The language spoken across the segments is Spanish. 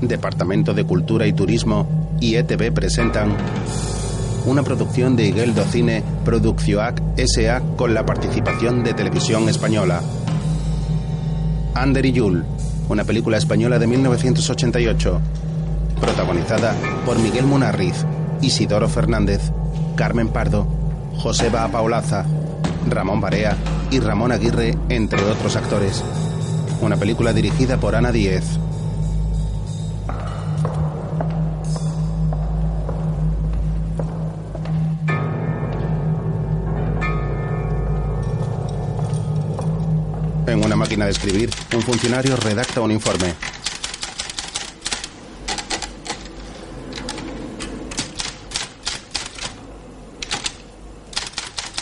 Departamento de Cultura y Turismo y ETV presentan una producción de Iguel Cine Produccionac S.A. con la participación de Televisión Española. Ander y Yul, una película española de 1988, protagonizada por Miguel Munarriz, Isidoro Fernández, Carmen Pardo, Joseba Paulaza, Ramón Barea y Ramón Aguirre, entre otros actores. Una película dirigida por Ana Díez. De escribir, un funcionario redacta un informe.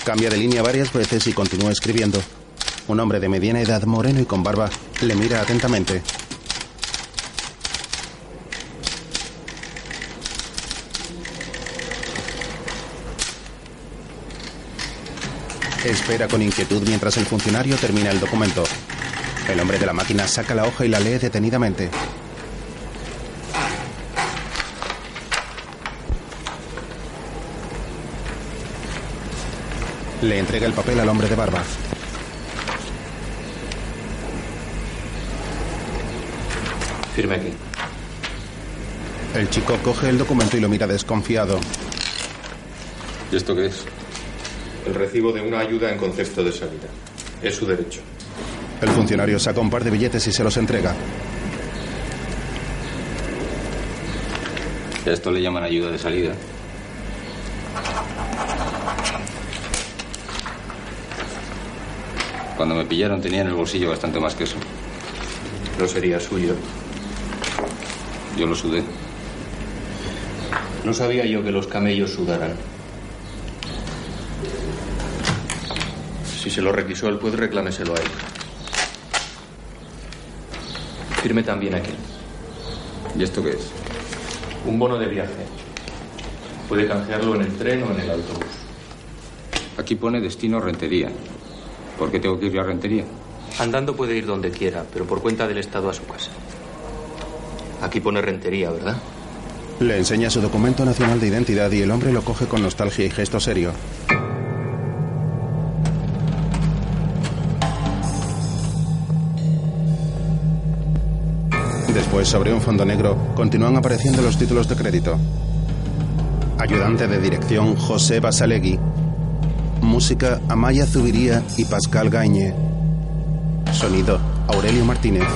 Cambia de línea varias veces y continúa escribiendo. Un hombre de mediana edad, moreno y con barba, le mira atentamente. Espera con inquietud mientras el funcionario termina el documento. El hombre de la máquina saca la hoja y la lee detenidamente. Le entrega el papel al hombre de barba. Firme aquí. El chico coge el documento y lo mira desconfiado. ¿Y esto qué es? El recibo de una ayuda en concepto de salida. Es su derecho. El funcionario saca un par de billetes y se los entrega. ¿A esto le llaman ayuda de salida? Cuando me pillaron tenía en el bolsillo bastante más que eso. No sería suyo. Yo lo sudé. No sabía yo que los camellos sudaran. Si se lo requisó el juez, reclámeselo a él. Firme también aquí. ¿Y esto qué es? Un bono de viaje. Puede canjearlo en el tren o en el autobús. Aquí pone destino Rentería. ¿Por qué tengo que ir a Rentería? Andando puede ir donde quiera, pero por cuenta del Estado a su casa. Aquí pone Rentería, ¿verdad? Le enseña su documento nacional de identidad y el hombre lo coge con nostalgia y gesto serio. Después, sobre un fondo negro, continúan apareciendo los títulos de crédito. Ayudante de dirección José Basalegui. Música Amaya Zubiría y Pascal Gañe. Sonido Aurelio Martínez.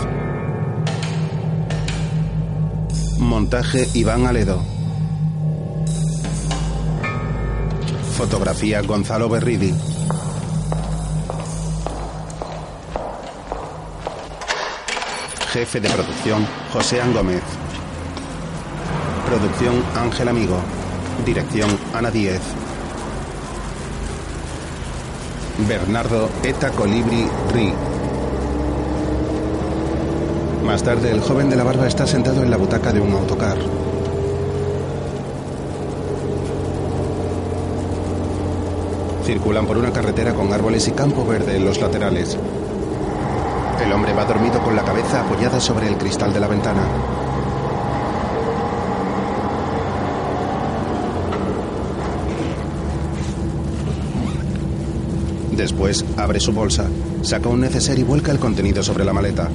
Montaje Iván Aledo. Fotografía Gonzalo Berridi. Jefe de producción José Gómez. Producción Ángel Amigo. Dirección Ana Díez. Bernardo Eta Colibri Ri. Más tarde, el joven de la barba está sentado en la butaca de un autocar. Circulan por una carretera con árboles y campo verde en los laterales. El hombre va dormido con la cabeza apoyada sobre el cristal de la ventana. Después abre su bolsa, saca un neceser y vuelca el contenido sobre la maleta.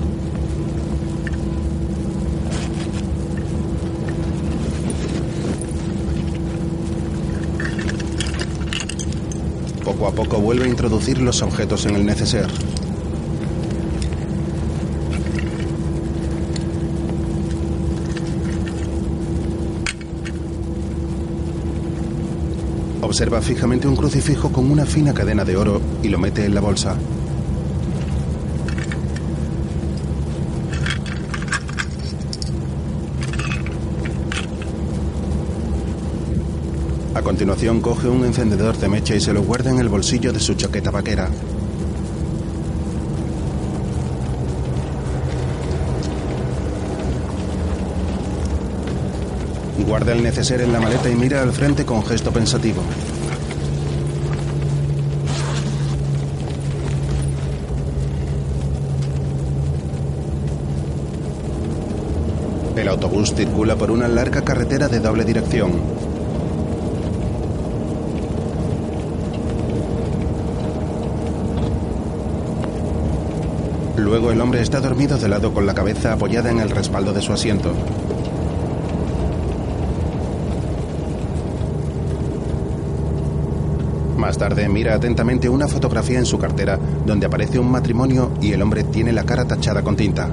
Poco a poco vuelve a introducir los objetos en el neceser. Observa fijamente un crucifijo con una fina cadena de oro y lo mete en la bolsa. A continuación coge un encendedor de mecha y se lo guarda en el bolsillo de su chaqueta vaquera. Guarda el neceser en la maleta y mira al frente con gesto pensativo. El autobús circula por una larga carretera de doble dirección. Luego el hombre está dormido de lado con la cabeza apoyada en el respaldo de su asiento. Más tarde mira atentamente una fotografía en su cartera donde aparece un matrimonio y el hombre tiene la cara tachada con tinta.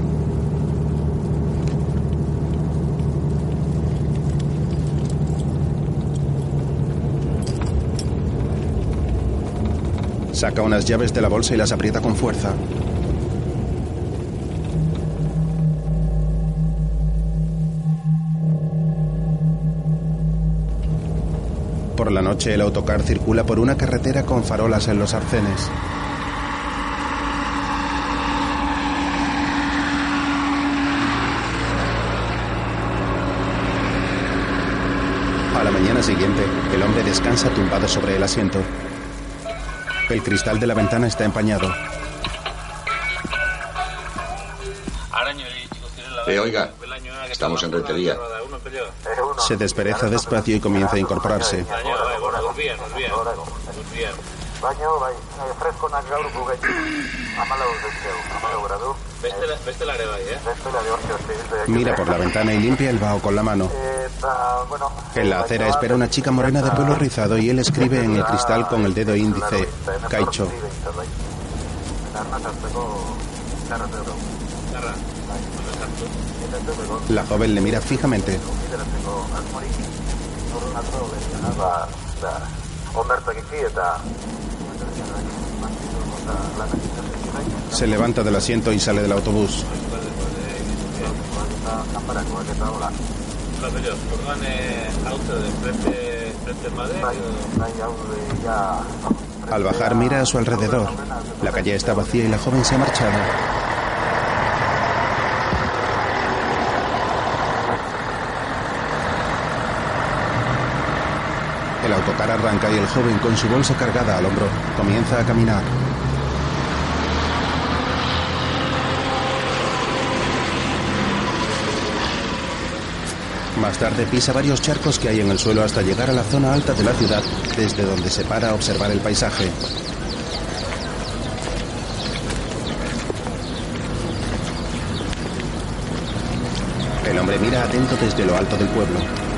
Saca unas llaves de la bolsa y las aprieta con fuerza. Por la noche el autocar circula por una carretera con farolas en los arcenes. A la mañana siguiente, el hombre descansa tumbado sobre el asiento. El cristal de la ventana está empañado. Eh, oiga, estamos en rentería. Se despereza despacio y comienza a incorporarse. Mira por la ventana y limpia el vaho con la mano. En la acera espera una chica morena de pelo rizado y él escribe en el cristal con el dedo índice, Caicho. La joven le mira fijamente. Se levanta del asiento y sale del autobús. Al bajar mira a su alrededor. La calle está vacía y la joven se ha marchado. Autocar arranca y el joven con su bolsa cargada al hombro comienza a caminar. Más tarde pisa varios charcos que hay en el suelo hasta llegar a la zona alta de la ciudad, desde donde se para a observar el paisaje. El hombre mira atento desde lo alto del pueblo.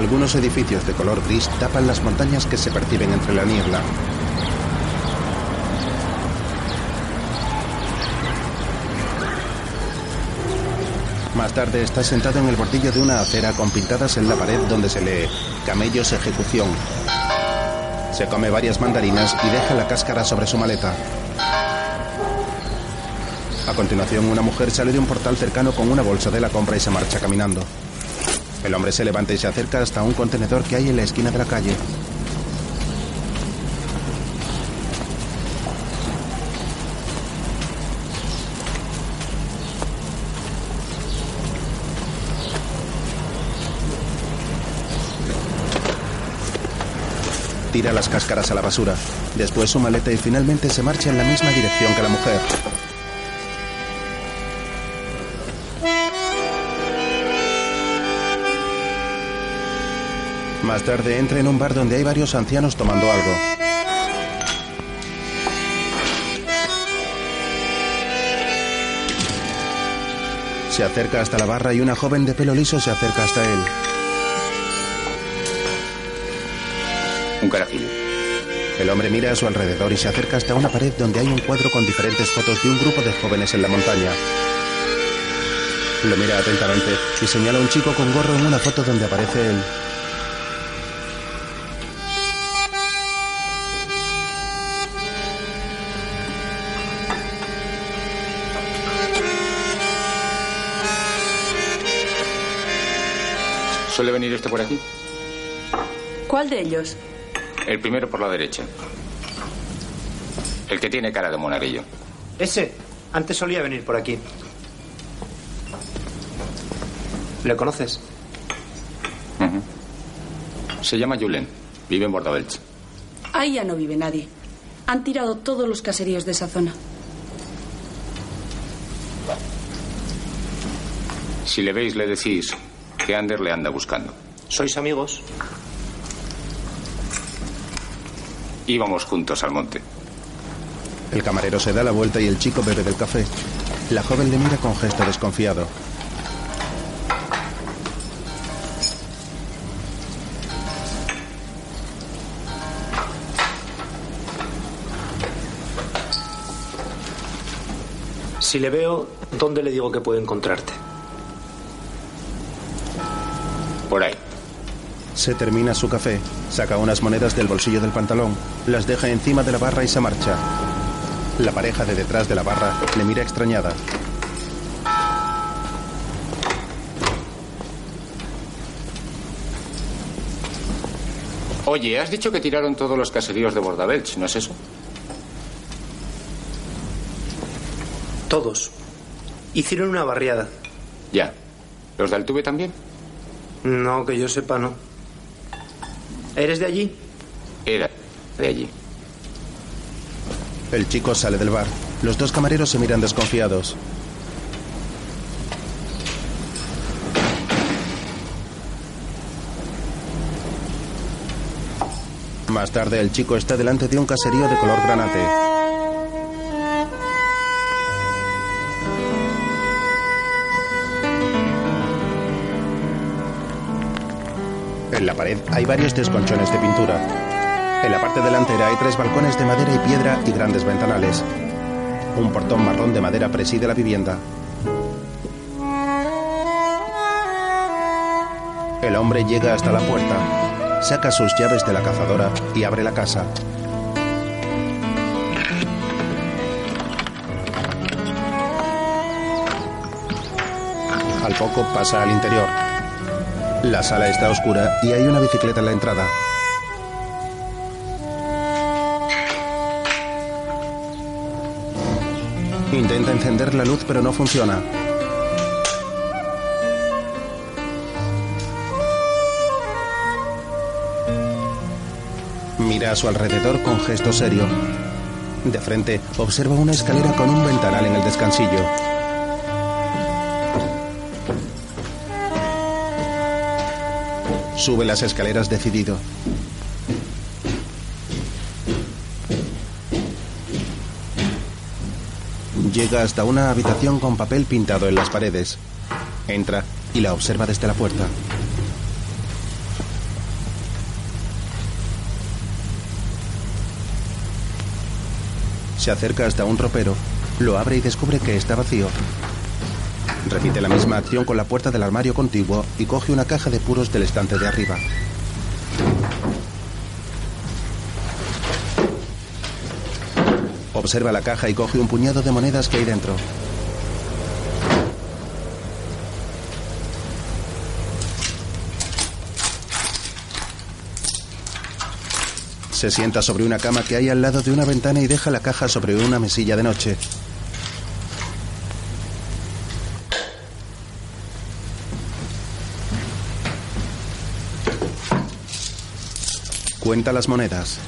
Algunos edificios de color gris tapan las montañas que se perciben entre la niebla. Más tarde está sentado en el bordillo de una acera con pintadas en la pared donde se lee Camellos Ejecución. Se come varias mandarinas y deja la cáscara sobre su maleta. A continuación, una mujer sale de un portal cercano con una bolsa de la compra y se marcha caminando. El hombre se levanta y se acerca hasta un contenedor que hay en la esquina de la calle. Tira las cáscaras a la basura. Después su maleta y finalmente se marcha en la misma dirección que la mujer. Más tarde entra en un bar donde hay varios ancianos tomando algo. Se acerca hasta la barra y una joven de pelo liso se acerca hasta él. Un carajillo. El hombre mira a su alrededor y se acerca hasta una pared donde hay un cuadro con diferentes fotos de un grupo de jóvenes en la montaña. Lo mira atentamente y señala a un chico con gorro en una foto donde aparece él. ¿Suele venir este por aquí? ¿Cuál de ellos? El primero por la derecha. El que tiene cara de monaguillo. Ese. Antes solía venir por aquí. ¿Le conoces? Se llama Julen. Vive en Bordabelch. Ahí ya no vive nadie. Han tirado todos los caseríos de esa zona. Si le veis, le decís que Ander le anda buscando. ¿Sois amigos? Íbamos juntos al monte. El camarero se da la vuelta y el chico bebe del café. La joven le mira con gesto desconfiado. Si le veo, ¿dónde le digo que puedo encontrarte? Por ahí. Se termina su café, saca unas monedas del bolsillo del pantalón, las deja encima de la barra y se marcha. La pareja de detrás de la barra le mira extrañada. Oye, has dicho que tiraron todos los caseríos de Bordabelch, ¿no es eso? Todos. Hicieron una barriada. Ya. ¿Los de Altuve también? No, que yo sepa, no. ¿Eres de allí? Era de allí. El chico sale del bar. Los dos camareros se miran desconfiados. Más tarde el chico está delante de un caserío de color granate. Pared hay varios desconchones de pintura. En la parte delantera hay tres balcones de madera y piedra y grandes ventanales. Un portón marrón de madera preside la vivienda. El hombre llega hasta la puerta, saca sus llaves de la cazadora y abre la casa. Al poco pasa al interior. La sala está oscura y hay una bicicleta en la entrada. Intenta encender la luz pero no funciona. Mira a su alrededor con gesto serio. De frente observa una escalera con un ventanal en el descansillo. Sube las escaleras decidido. Llega hasta una habitación con papel pintado en las paredes. Entra y la observa desde la puerta. Se acerca hasta un ropero, lo abre y descubre que está vacío. Repite la misma acción con la puerta del armario contiguo y coge una caja de puros del estante de arriba. Observa la caja y coge un puñado de monedas que hay dentro. Se sienta sobre una cama que hay al lado de una ventana y deja la caja sobre una mesilla de noche. Cuenta las monedas.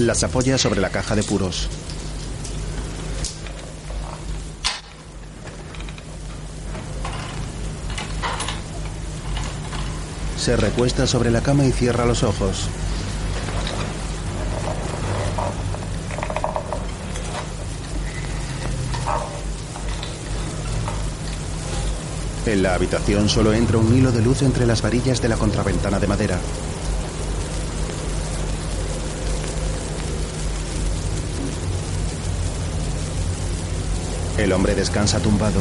Las apoya sobre la caja de puros. Se recuesta sobre la cama y cierra los ojos. En la habitación solo entra un hilo de luz entre las varillas de la contraventana de madera. El hombre descansa tumbado.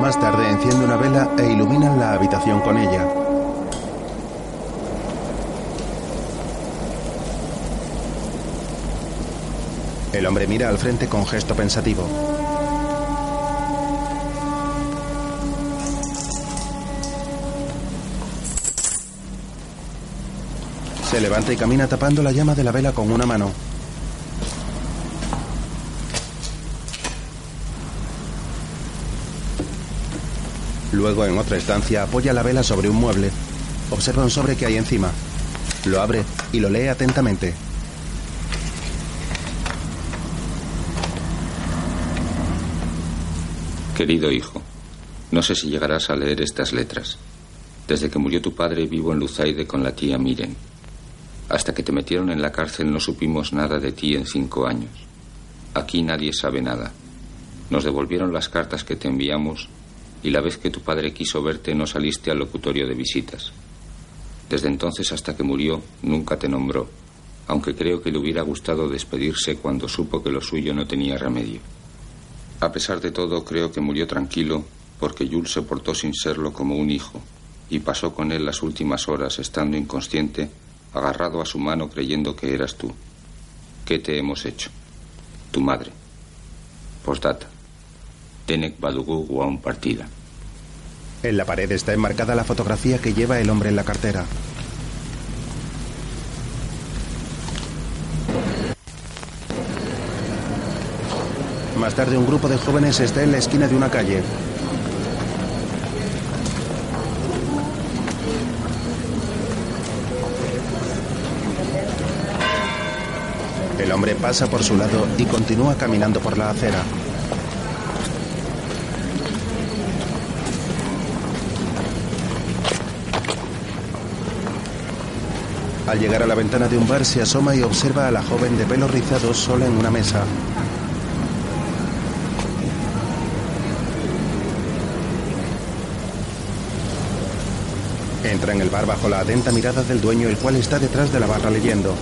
Más tarde enciende una vela e iluminan la habitación con ella. El hombre mira al frente con gesto pensativo. Se levanta y camina tapando la llama de la vela con una mano. Luego, en otra estancia, apoya la vela sobre un mueble. Observa un sobre que hay encima. Lo abre y lo lee atentamente. Querido hijo, no sé si llegarás a leer estas letras. Desde que murió tu padre vivo en Luzaide con la tía Miren. Hasta que te metieron en la cárcel no supimos nada de ti en cinco años. Aquí nadie sabe nada. Nos devolvieron las cartas que te enviamos y la vez que tu padre quiso verte no saliste al locutorio de visitas. Desde entonces hasta que murió nunca te nombró, aunque creo que le hubiera gustado despedirse cuando supo que lo suyo no tenía remedio. A pesar de todo, creo que murió tranquilo porque Jules se portó sin serlo como un hijo y pasó con él las últimas horas estando inconsciente, agarrado a su mano creyendo que eras tú. ¿Qué te hemos hecho? Tu madre. Postdata. Tenek Badugu Guam partida. En la pared está enmarcada la fotografía que lleva el hombre en la cartera. Más tarde un grupo de jóvenes está en la esquina de una calle. El hombre pasa por su lado y continúa caminando por la acera. Al llegar a la ventana de un bar se asoma y observa a la joven de pelo rizado sola en una mesa. Entra en el bar bajo la atenta mirada del dueño, el cual está detrás de la barra leyendo.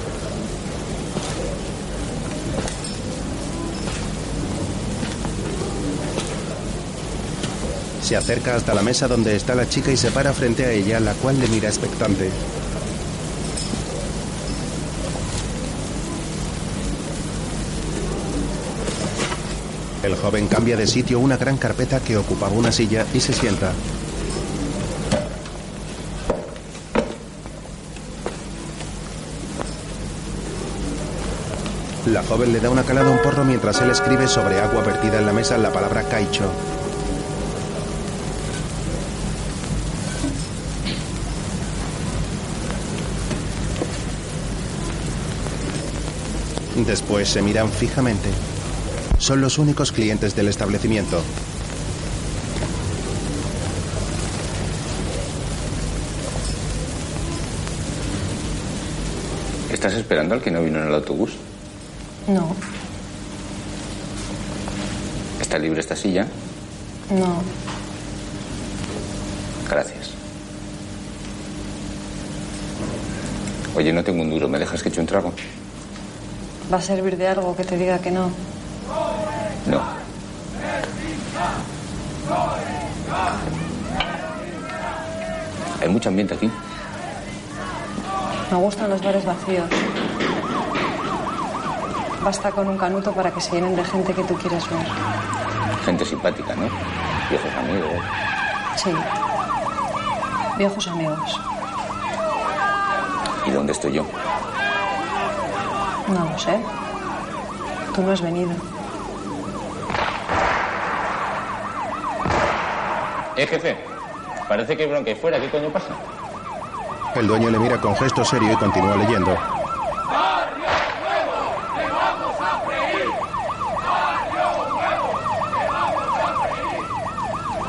Se acerca hasta la mesa donde está la chica y se para frente a ella, la cual le mira expectante. El joven cambia de sitio una gran carpeta que ocupaba una silla y se sienta. La joven le da una calada a un porro mientras él escribe sobre agua vertida en la mesa la palabra caicho. Después se miran fijamente. Son los únicos clientes del establecimiento. ¿Estás esperando al que no vino en el autobús? No, ¿Está libre esta silla? no. Gracias. Oye, no tengo un duro. ¿Me dejas que eche un trago? ¿Va a servir de algo que te diga que no? No. Hay mucho ambiente aquí. Me gustan los bares vacíos. Basta con un canuto para que se llenen de gente que tú quieres ver. Gente simpática, ¿no? Viejos amigos. Sí. Viejos amigos. ¿Y dónde estoy yo? No lo sé. Tú no has venido. Eh, jefe. Parece que hay bronca ahí fuera. ¿Qué coño pasa? El dueño le mira con gesto serio y continúa leyendo.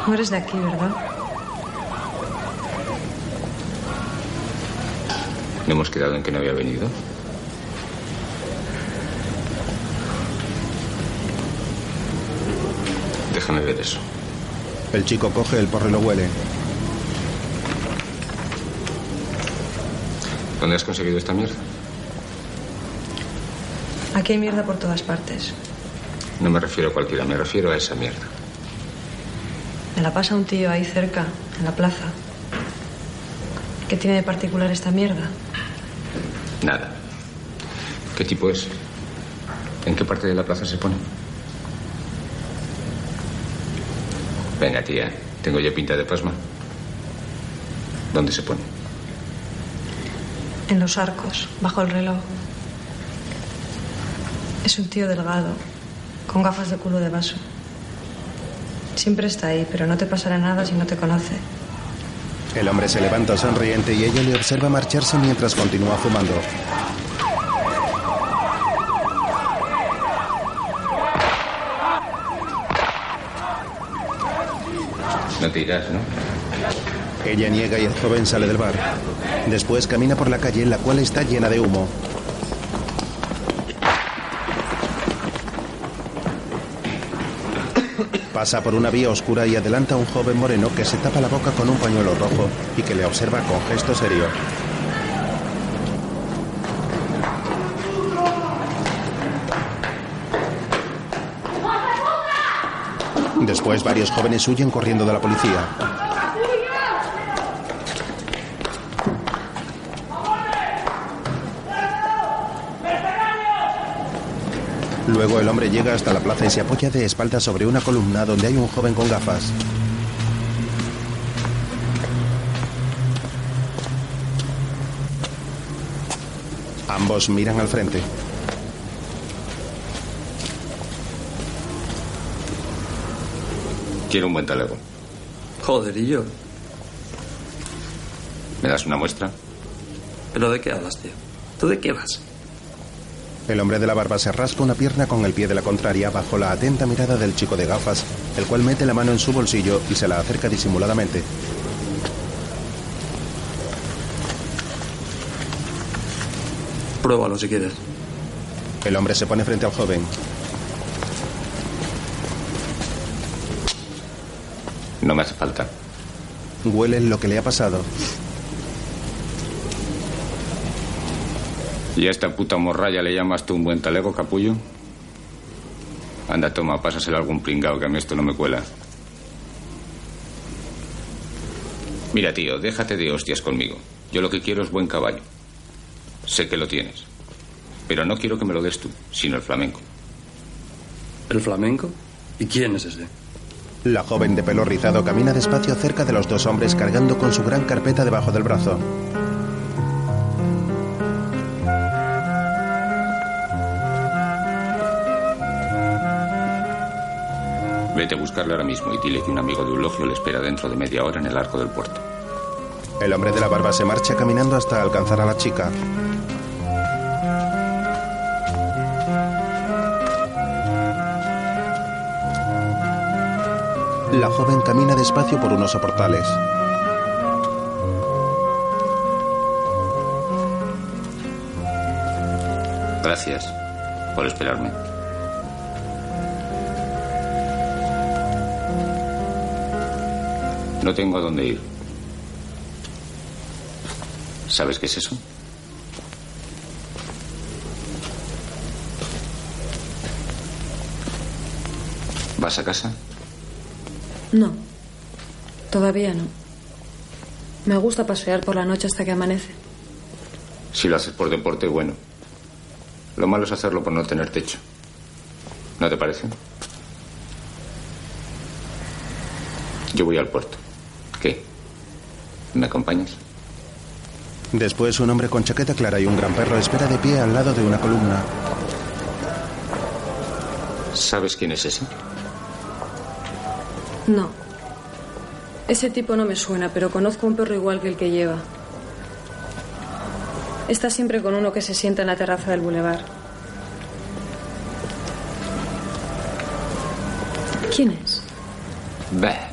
No eres de aquí, ¿verdad? ¿No hemos quedado en que no había venido? Déjame ver eso. El chico coge el porro y lo huele. ¿Dónde has conseguido esta mierda? Aquí hay mierda por todas partes. No me refiero a cualquiera, me refiero a esa mierda. Me la pasa un tío ahí cerca, en la plaza. ¿Qué tiene de particular esta mierda? Nada. ¿Qué tipo es? ¿En qué parte de la plaza se pone? Venga, tía. Tengo yo pinta de pasma. ¿Dónde se pone? En los arcos, bajo el reloj. Es un tío delgado, con gafas de culo de vaso. Siempre está ahí, pero no te pasará nada si no te conoce. El hombre se levanta sonriente y ella le observa marcharse mientras continúa fumando. No te irás, ¿no? Ella niega y el joven sale del bar. Después camina por la calle, la cual está llena de humo. Pasa por una vía oscura y adelanta a un joven moreno que se tapa la boca con un pañuelo rojo y que le observa con gesto serio. Después varios jóvenes huyen corriendo de la policía. Luego el hombre llega hasta la plaza y se apoya de espaldas sobre una columna donde hay un joven con gafas. Ambos miran al frente. Quiero un buen talego. Joder, ¿y yo? ¿Me das una muestra? ¿Pero de qué hablas, tío? ¿Tú de qué vas? El hombre de la barba se rasca una pierna con el pie de la contraria bajo la atenta mirada del chico de gafas, el cual mete la mano en su bolsillo y se la acerca disimuladamente. Pruébalo si quieres. El hombre se pone frente al joven. No me hace falta. Huele lo que le ha pasado. ¿Y a esta puta morralla le llamas tú un buen talego, capullo? Anda, toma, pásaselo a algún pringao, que a mí esto no me cuela. Mira, tío, déjate de hostias conmigo. Yo lo que quiero es buen caballo. Sé que lo tienes. Pero no quiero que me lo des tú, sino el flamenco. ¿El flamenco? ¿Y quién es ese? La joven de pelo rizado camina despacio cerca de los dos hombres cargando con su gran carpeta debajo del brazo. Vete a buscarle ahora mismo y dile que un amigo de Eulogio le espera dentro de media hora en el arco del puerto. El hombre de la barba se marcha caminando hasta alcanzar a la chica. La joven camina despacio por unos soportales. Gracias por esperarme. No tengo a dónde ir. ¿Sabes qué es eso? ¿Vas a casa? No, todavía no. Me gusta pasear por la noche hasta que amanece. Si lo haces por deporte, bueno. Lo malo es hacerlo por no tener techo. ¿No te parece? Yo voy al puerto. ¿Me acompañas? Después un hombre con chaqueta clara y un gran perro espera de pie al lado de una columna. ¿Sabes quién es ese? No. Ese tipo no me suena, pero conozco un perro igual que el que lleva. Está siempre con uno que se sienta en la terraza del bulevar. ¿Quién es? Bah,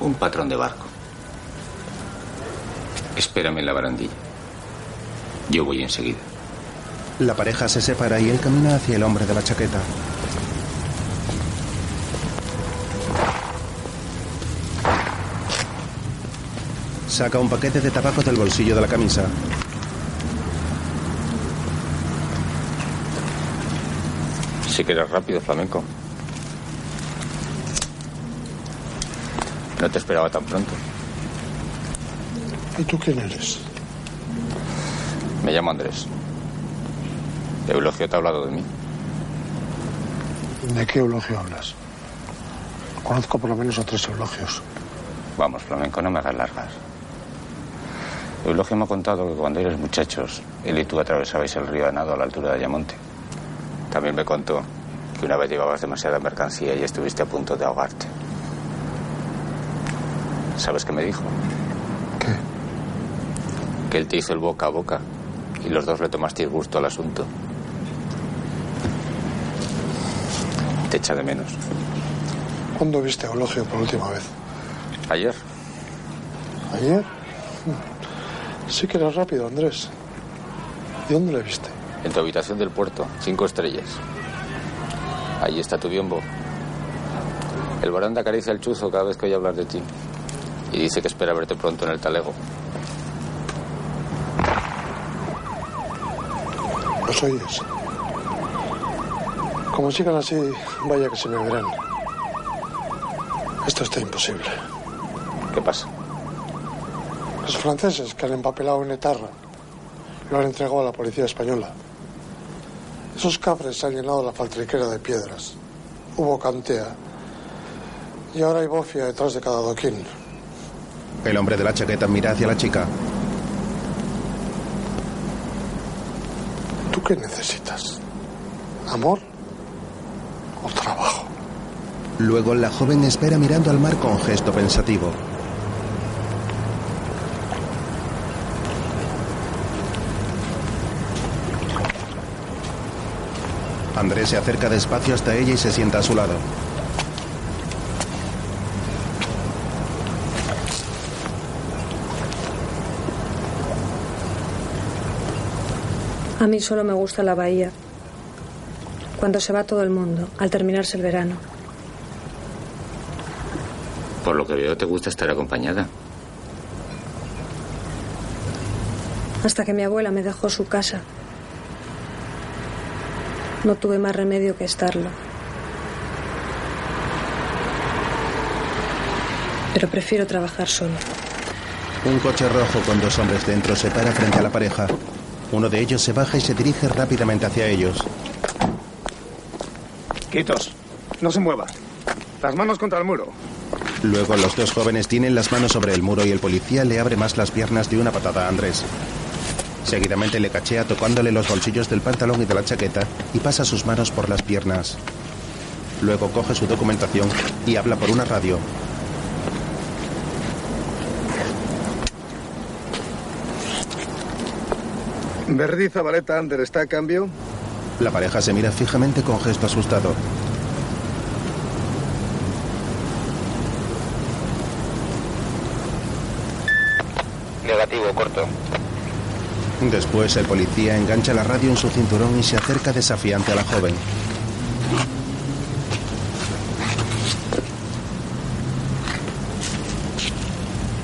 un patrón de barco. Espérame en la barandilla. Yo voy enseguida. La pareja se separa y él camina hacia el hombre de la chaqueta. Saca un paquete de tabaco del bolsillo de la camisa. Si que eres rápido, flamenco. No te esperaba tan pronto. ¿Y tú quién eres? Me llamo Andrés. Eulogio te ha hablado de mí. ¿De qué eulogio hablas? Conozco por lo menos a tres eulogios. Vamos, flamenco, no me hagas largas. Eulogio me ha contado que cuando eres muchachos, él y tú atravesabais el río a nado a la altura de Ayamonte. También me contó que una vez llevabas demasiada mercancía y estuviste a punto de ahogarte. ¿Sabes qué me dijo? Que él te hizo el boca a boca y los dos le tomasteis gusto al asunto. Te echa de menos. ¿Cuándo viste a Eulogio por última vez? Ayer. ¿Ayer? Sí que era rápido, Andrés. ¿Y dónde le viste? En tu habitación del puerto, cinco estrellas. Ahí está tu biombo. El baranda acaricia el chuzo cada vez que oye hablar de ti. Y dice que espera verte pronto en el talego. ¿Los oyes? Como sigan así, vaya que se me verán. Esto está imposible. ¿Qué pasa? Los franceses que han empapelado en Etarra lo han entregado a la policía española. Esos cabres han llenado la faltriquera de piedras. Hubo cantea. Y ahora hay bofia detrás de cada doquín. El hombre de la chaqueta mira hacia la chica. Qué necesitas? ¿Amor o trabajo? Luego la joven espera mirando al mar con gesto pensativo. Andrés se acerca despacio hasta ella y se sienta a su lado. A mí solo me gusta la bahía. Cuando se va todo el mundo, al terminarse el verano. Por lo que veo, te gusta estar acompañada. Hasta que mi abuela me dejó su casa. No tuve más remedio que estarlo. Pero prefiero trabajar solo. Un coche rojo con dos hombres dentro se para frente a la pareja. Uno de ellos se baja y se dirige rápidamente hacia ellos. Quitos. No se mueva. Las manos contra el muro. Luego los dos jóvenes tienen las manos sobre el muro y el policía le abre más las piernas de una patada a Andrés. Seguidamente le cachea tocándole los bolsillos del pantalón y de la chaqueta y pasa sus manos por las piernas. Luego coge su documentación y habla por una radio. Verdi Zabaleta Ander está a cambio. La pareja se mira fijamente con gesto asustado. Negativo, corto. Después el policía engancha la radio en su cinturón y se acerca desafiante a la joven.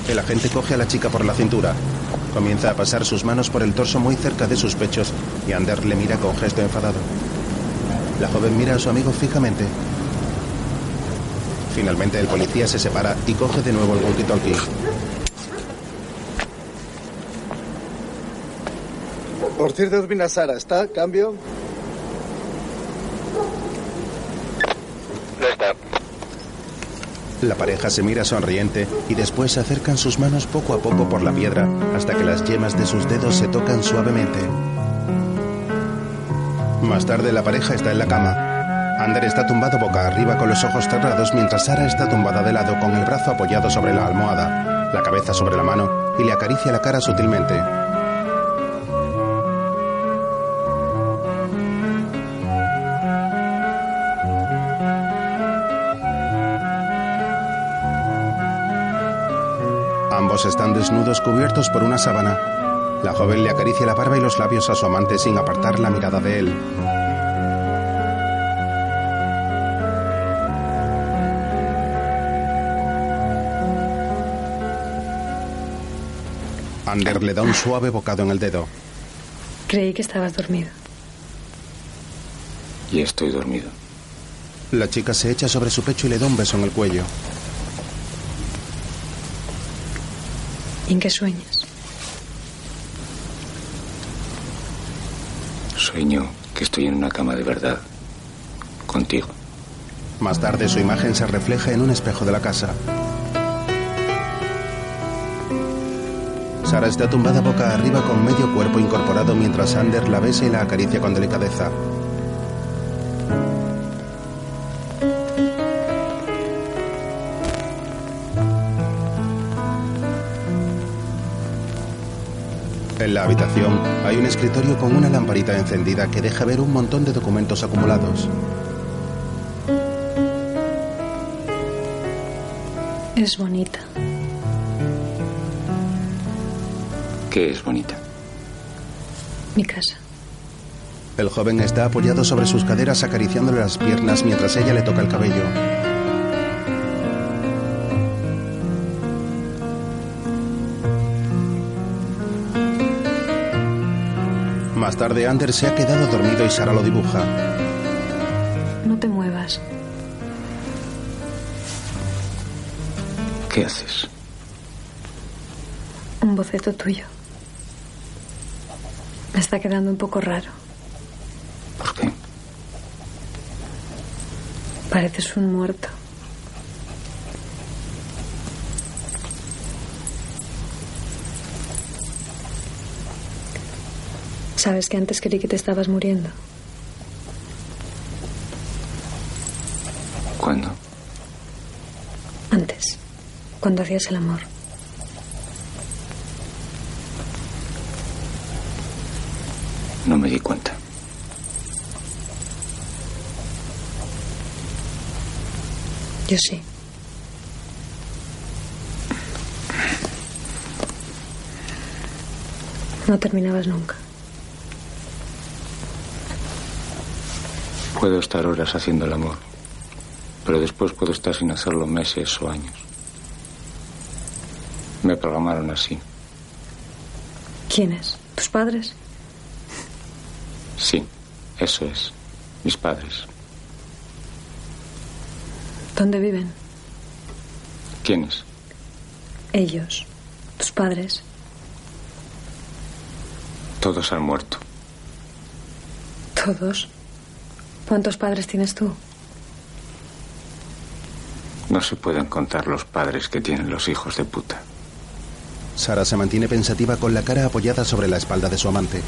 El agente coge a la chica por la cintura. Comienza a pasar sus manos por el torso muy cerca de sus pechos y Ander le mira con gesto enfadado. La joven mira a su amigo fijamente. Finalmente el policía se separa y coge de nuevo el walkie-talkie. De Urbina Sara, ¿está cambio? No está. La pareja se mira sonriente y después se acercan sus manos poco a poco por la piedra hasta que las yemas de sus dedos se tocan suavemente. Más tarde la pareja está en la cama. Ander está tumbado boca arriba con los ojos cerrados mientras Sara está tumbada de lado con el brazo apoyado sobre la almohada, la cabeza sobre la mano y le acaricia la cara sutilmente. Desnudos cubiertos por una sábana. La joven le acaricia la barba y los labios a su amante sin apartar la mirada de él. Ander le da un suave bocado en el dedo. Creí que estabas dormido. Y estoy dormido. La chica se echa sobre su pecho y le da un beso en el cuello. En qué sueñas? Sueño que estoy en una cama de verdad. Contigo. Más tarde su imagen se refleja en un espejo de la casa. Sara está tumbada boca arriba con medio cuerpo incorporado mientras Ander la besa y la acaricia con delicadeza. La habitación hay un escritorio con una lamparita encendida que deja ver un montón de documentos acumulados. Es bonita. ¿Qué es bonita? Mi casa. El joven está apoyado sobre sus caderas acariciándole las piernas mientras ella le toca el cabello. Más tarde, Anders se ha quedado dormido y Sara lo dibuja. No te muevas. ¿Qué haces? Un boceto tuyo. Me está quedando un poco raro. ¿Por qué? Pareces un muerto. ¿Sabes que antes creí que te estabas muriendo? ¿Cuándo? Antes, cuando hacías el amor. No me di cuenta. Yo sí. No terminabas nunca. Puedo estar horas haciendo el amor, pero después puedo estar sin hacerlo meses o años. Me programaron así. ¿Quiénes? ¿Tus padres? Sí, eso es. Mis padres. ¿Dónde viven? ¿Quiénes? Ellos. Tus padres. Todos han muerto. ¿Todos? ¿Cuántos padres tienes tú? No se pueden contar los padres que tienen los hijos de puta. Sara se mantiene pensativa con la cara apoyada sobre la espalda de su amante.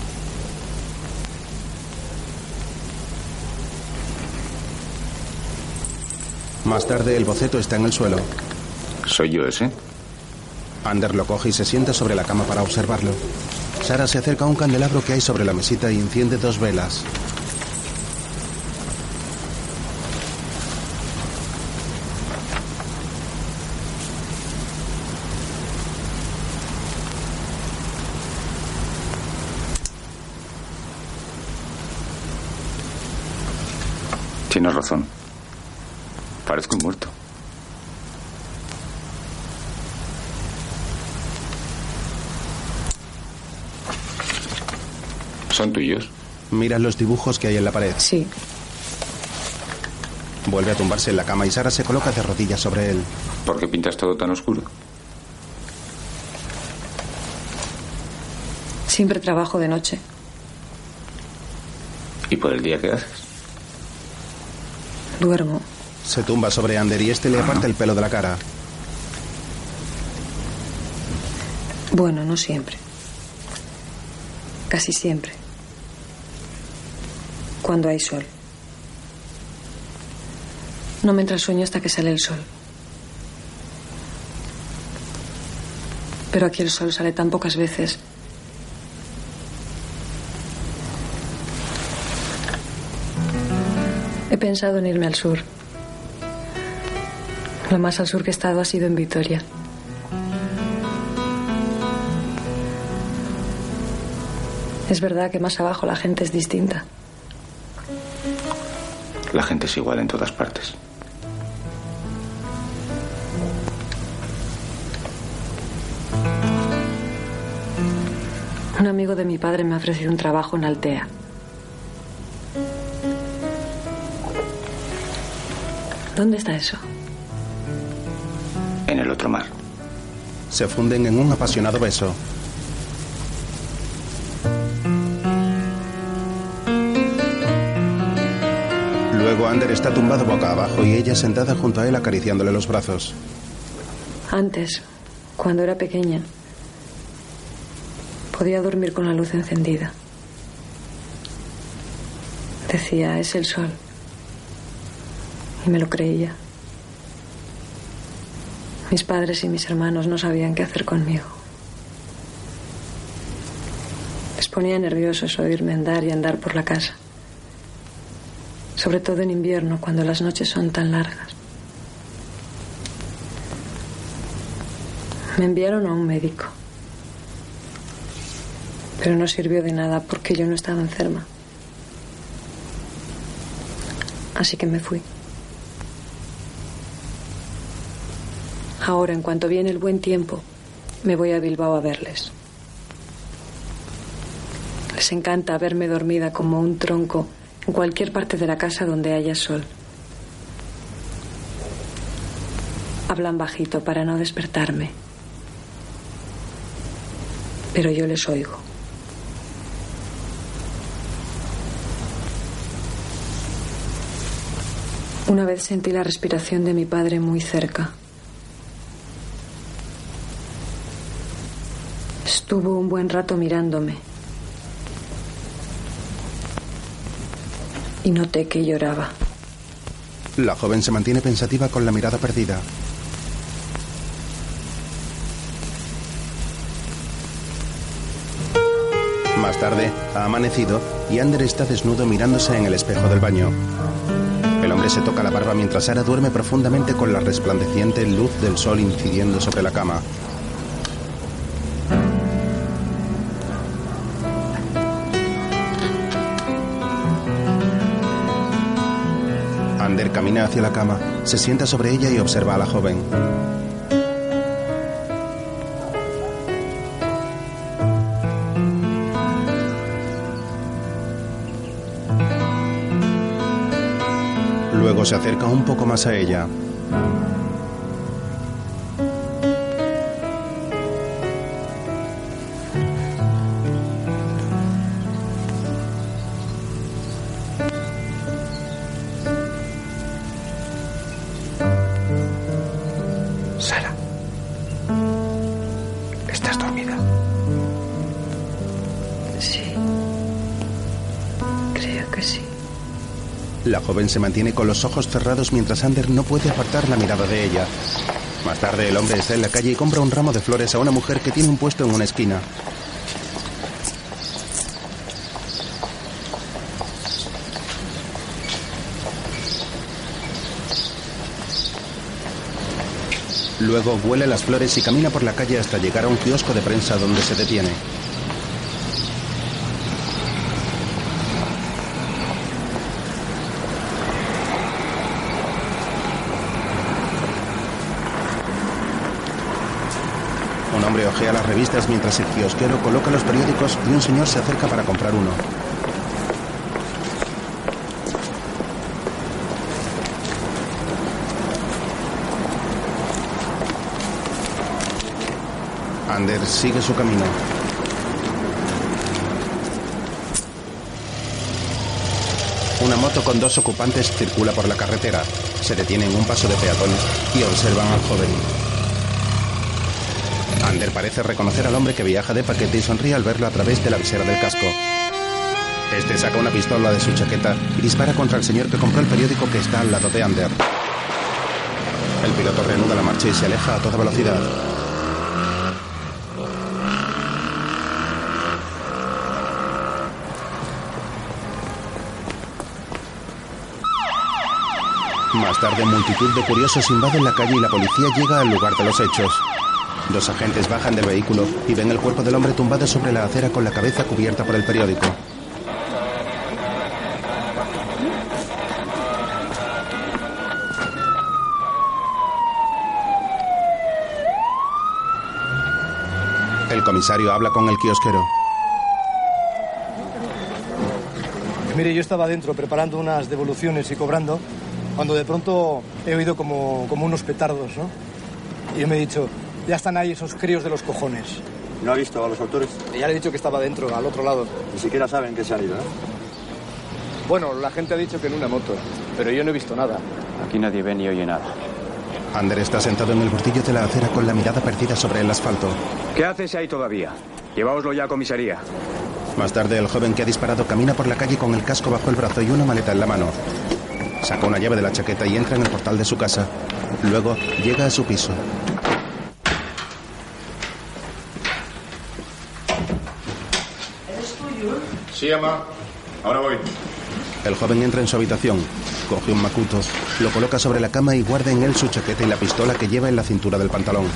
Más tarde el boceto está en el suelo. ¿Soy yo ese? Ander lo coge y se sienta sobre la cama para observarlo. Sara se acerca a un candelabro que hay sobre la mesita y enciende dos velas. Tienes razón. Parezco un muerto. ¿Son tuyos? Mira los dibujos que hay en la pared. Sí. Vuelve a tumbarse en la cama y Sara se coloca de rodillas sobre él. ¿Por qué pintas todo tan oscuro? Siempre trabajo de noche. ¿Y por el día qué haces? Duermo. Se tumba sobre Ander y este le aparta el pelo de la cara. Bueno, no siempre. Casi siempre. Cuando hay sol. No me entra el sueño hasta que sale el sol. Pero aquí el sol sale tan pocas veces. He pensado en irme al sur. Lo más al sur que he estado ha sido en Vitoria. Es verdad que más abajo la gente es distinta. La gente es igual en todas partes. Un amigo de mi padre me ha ofrecido un trabajo en Altea. ¿Dónde está eso? En el otro mar. Se funden en un apasionado beso. Luego Ander está tumbado boca abajo y ella sentada junto a él acariciándole los brazos. Antes, cuando era pequeña, podía dormir con la luz encendida. Decía, es el sol. Y me lo creía. Mis padres y mis hermanos no sabían qué hacer conmigo. ponía nerviosos oírme andar y andar por la casa. Sobre todo en invierno, cuando las noches son tan largas. Me enviaron a un médico. Pero no sirvió de nada porque yo no estaba enferma. Así que me fui. Ahora, en cuanto viene el buen tiempo, me voy a Bilbao a verles. Les encanta verme dormida como un tronco en cualquier parte de la casa donde haya sol. Hablan bajito para no despertarme. Pero yo les oigo. Una vez sentí la respiración de mi padre muy cerca. Estuvo un buen rato mirándome. Y noté que lloraba. La joven se mantiene pensativa con la mirada perdida. Más tarde, ha amanecido y Ander está desnudo mirándose en el espejo del baño. El hombre se toca la barba mientras Sara duerme profundamente con la resplandeciente luz del sol incidiendo sobre la cama. Hacia la cama, se sienta sobre ella y observa a la joven. Luego se acerca un poco más a ella. Joven se mantiene con los ojos cerrados mientras Ander no puede apartar la mirada de ella. Más tarde el hombre está en la calle y compra un ramo de flores a una mujer que tiene un puesto en una esquina. Luego huele las flores y camina por la calle hasta llegar a un kiosco de prensa donde se detiene. Un hombre ojea las revistas mientras el kiosquero coloca los periódicos y un señor se acerca para comprar uno. Ander sigue su camino. Una moto con dos ocupantes circula por la carretera. Se detiene en un paso de peatones y observan al joven. Parece reconocer al hombre que viaja de paquete y sonríe al verlo a través de la visera del casco. Este saca una pistola de su chaqueta y dispara contra el señor que compró el periódico que está al lado de Ander. El piloto reanuda la marcha y se aleja a toda velocidad. Más tarde, multitud de curiosos invaden la calle y la policía llega al lugar de los hechos. Dos agentes bajan del vehículo y ven el cuerpo del hombre tumbado sobre la acera con la cabeza cubierta por el periódico. El comisario habla con el kiosquero. Mire, yo estaba dentro preparando unas devoluciones y cobrando, cuando de pronto he oído como, como unos petardos, ¿no? Y yo me he dicho, ya están ahí esos críos de los cojones. ¿No ha visto a los autores? Ya le he dicho que estaba dentro, al otro lado. Ni siquiera saben que se han ido, ¿eh? Bueno, la gente ha dicho que en una moto, pero yo no he visto nada. Aquí nadie ve ni oye nada. Ander está sentado en el bordillo de la acera con la mirada perdida sobre el asfalto. ¿Qué haces ahí todavía? Lleváoslo ya a comisaría. Más tarde, el joven que ha disparado camina por la calle con el casco bajo el brazo y una maleta en la mano. Saca una llave de la chaqueta y entra en el portal de su casa. Luego llega a su piso. ¿Eres tú, Sí, ama. Ahora voy. El joven entra en su habitación, coge un macuto, lo coloca sobre la cama y guarda en él su chaqueta y la pistola que lleva en la cintura del pantalón.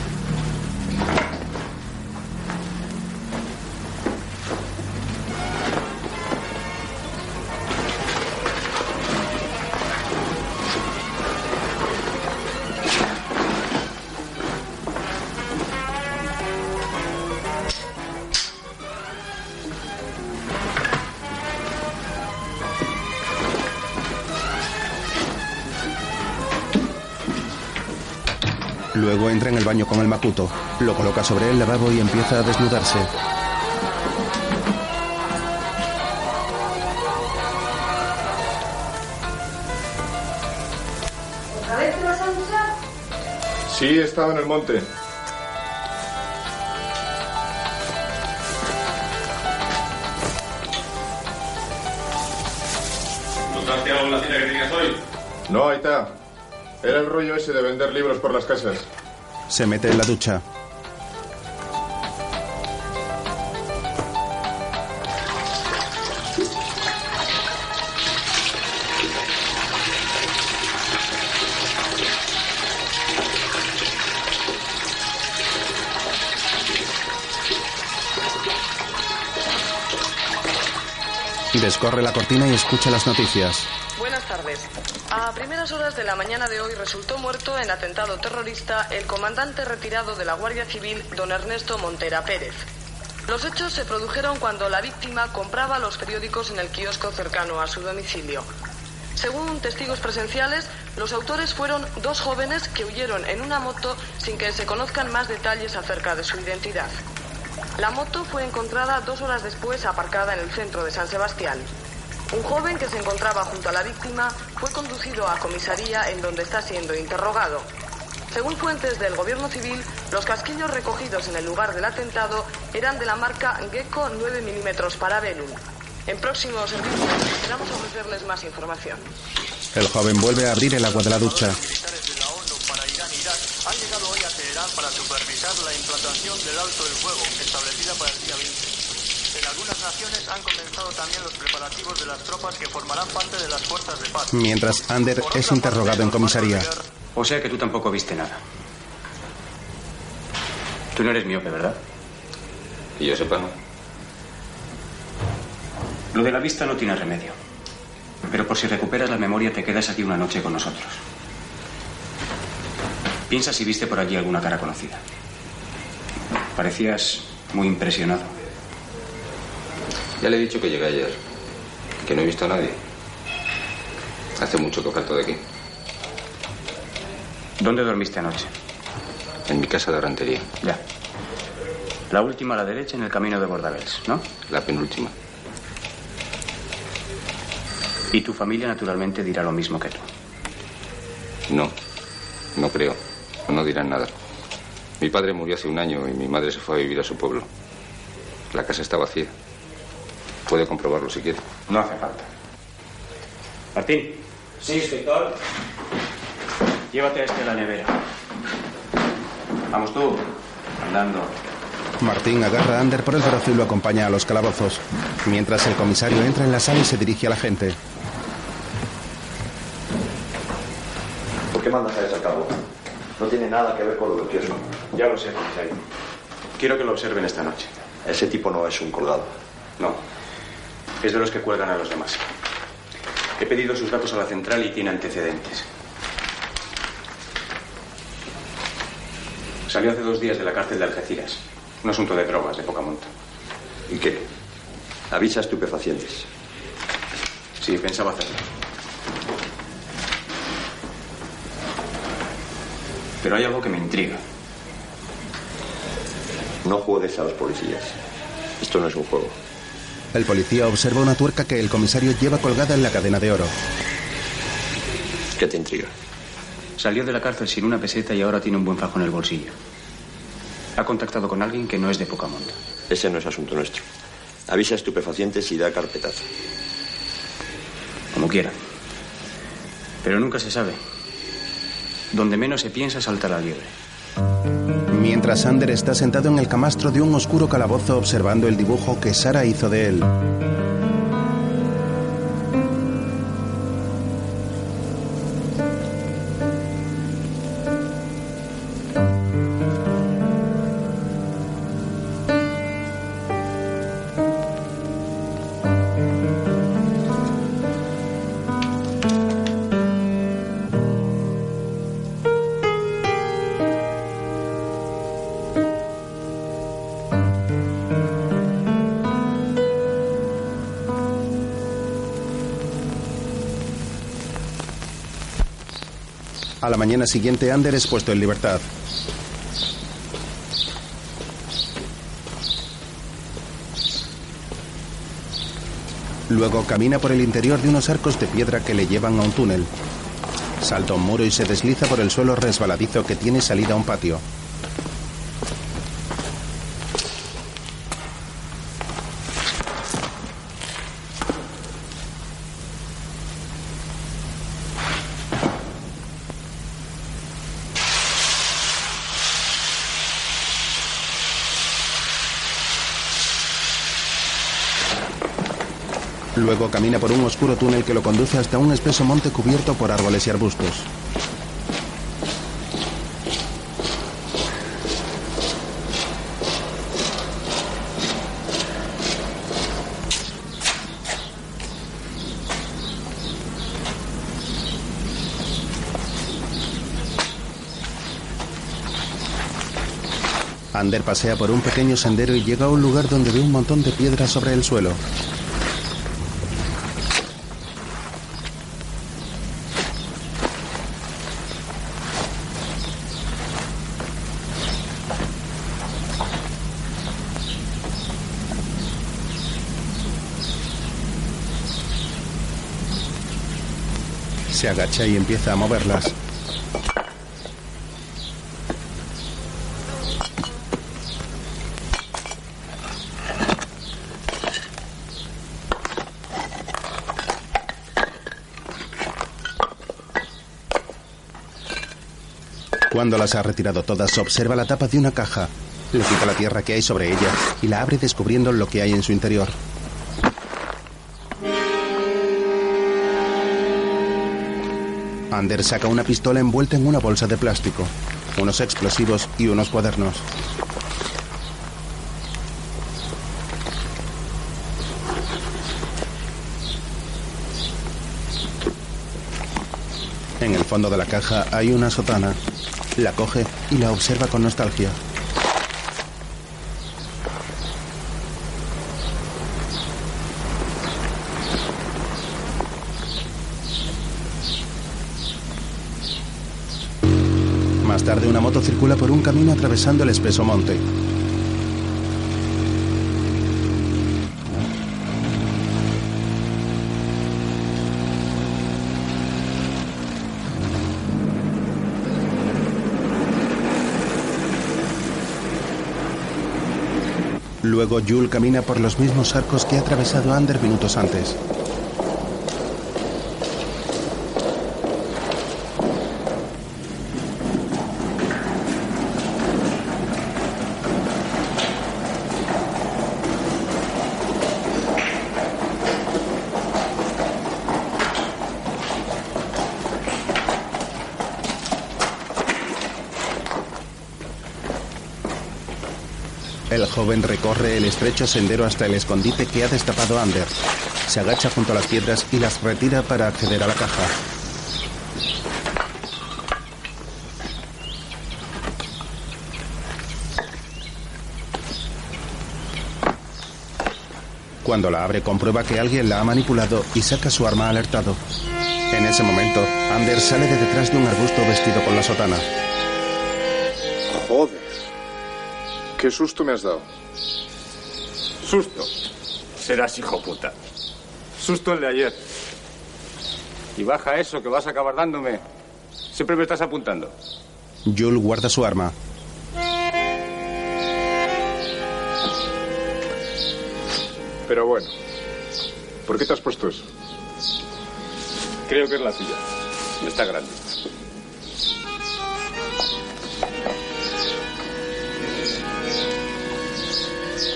Lo coloca sobre el lavabo y empieza a desnudarse. ¿Otra vez te vas a duchar? Sí, estaba en el monte. ¿Encontraste algo en la cita que tenías hoy? No, ahí está. Era el rollo ese de vender libros por las casas. Se mete en la ducha. Descorre la cortina y escucha las noticias. Buenas tardes. A primeras horas de la mañana de hoy resultó muerto en atentado terrorista el comandante retirado de la Guardia Civil, don Ernesto Montera Pérez. Los hechos se produjeron cuando la víctima compraba los periódicos en el kiosco cercano a su domicilio. Según testigos presenciales, los autores fueron dos jóvenes que huyeron en una moto sin que se conozcan más detalles acerca de su identidad. La moto fue encontrada dos horas después aparcada en el centro de San Sebastián. Un joven que se encontraba junto a la víctima fue conducido a comisaría en donde está siendo interrogado. Según fuentes del gobierno civil, los casquillos recogidos en el lugar del atentado eran de la marca Gecko 9 mm Parabellum. En próximos servicios esperamos ofrecerles más información. El joven vuelve a abrir el agua de la ducha. Han llegado hoy a Teherán para supervisar la implantación del alto el fuego establecida para el día 20. En algunas naciones han comenzado también los preparativos de las tropas que formarán parte de las fuerzas de paz. Mientras Ander es interrogado en comisaría. O sea que tú tampoco viste nada. Tú no eres miope, ¿verdad? Que yo sepa, no. Lo de la vista no tiene remedio. Pero por si recuperas la memoria te quedas aquí una noche con nosotros. Piensa si viste por allí alguna cara conocida. Parecías muy impresionado. Ya le he dicho que llegué ayer. Que no he visto a nadie. Hace mucho que falto de aquí. ¿Dónde dormiste anoche? En mi casa de rantería. Ya. La última a la derecha en el camino de Bordavels, ¿no? La penúltima. Y tu familia naturalmente dirá lo mismo que tú. No, no creo. No dirán nada. Mi padre murió hace un año y mi madre se fue a vivir a su pueblo. La casa está vacía. Puede comprobarlo si quiere. No hace falta. Martín. Sí, inspector. Llévate a este a la nevera. Vamos tú, andando. Martín agarra a Ander por el brazo y lo acompaña a los calabozos. Mientras el comisario entra en la sala y se dirige a la gente. ¿Por qué mandas a ese cabo? No tiene nada que ver con lo del kiosco. Ya lo sé, comisario. Quiero que lo observen esta noche. Ese tipo no es un colgado. No. Es de los que cuelgan a los demás. He pedido sus datos a la central y tiene antecedentes. Salió hace dos días de la cárcel de Algeciras. Un asunto de drogas de poca monta. ¿Y qué? Avisa a estupefacientes. Sí, pensaba hacerlo. Pero hay algo que me intriga. No juegues a los policías. Esto no es un juego. El policía observa una tuerca que el comisario lleva colgada en la cadena de oro. ¿Qué te intriga? Salió de la cárcel sin una peseta y ahora tiene un buen fajo en el bolsillo. Ha contactado con alguien que no es de poca monta. Ese no es asunto nuestro. Avisa a estupefacientes y da carpetazo. Como quiera. Pero nunca se sabe. Donde menos se piensa salta la liebre. Mientras Ander está sentado en el camastro de un oscuro calabozo observando el dibujo que Sara hizo de él. Mañana siguiente, Ander es puesto en libertad. Luego camina por el interior de unos arcos de piedra que le llevan a un túnel. Salta un muro y se desliza por el suelo resbaladizo que tiene salida a un patio. Luego camina por un oscuro túnel que lo conduce hasta un espeso monte cubierto por árboles y arbustos. Ander pasea por un pequeño sendero y llega a un lugar donde ve un montón de piedras sobre el suelo. Se agacha y empieza a moverlas. Cuando las ha retirado todas, observa la tapa de una caja. Le quita la tierra que hay sobre ella y la abre descubriendo lo que hay en su interior. Ander saca una pistola envuelta en una bolsa de plástico, unos explosivos y unos cuadernos. En el fondo de la caja hay una sotana. La coge y la observa con nostalgia. Camino atravesando el espeso monte. Luego Yul camina por los mismos arcos que ha atravesado Ander minutos antes. Joven recorre el estrecho sendero hasta el escondite que ha destapado Ander. Se agacha junto a las piedras y las retira para acceder a la caja. Cuando la abre comprueba que alguien la ha manipulado y saca su arma alertado. En ese momento, Ander sale de detrás de un arbusto vestido con la sotana. ¿Qué susto me has dado? Susto. Serás hijo puta. Susto el de ayer. Y baja eso que vas a acabar dándome. Siempre me estás apuntando. Yul guarda su arma. Pero bueno. ¿Por qué te has puesto eso? Creo que es la tuya. Está grande.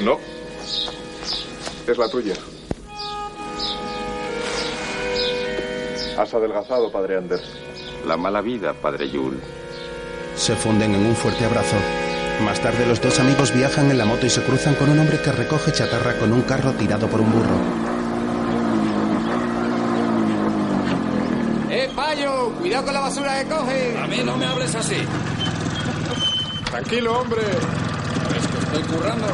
No. Es la tuya. Has adelgazado, padre Anders. La mala vida, padre Yul. Se funden en un fuerte abrazo. Más tarde los dos amigos viajan en la moto y se cruzan con un hombre que recoge chatarra con un carro tirado por un burro. ¡Eh, payo! ¡Cuidado con la basura que coge! A mí no me hables así. Tranquilo, hombre. Es que estoy currando.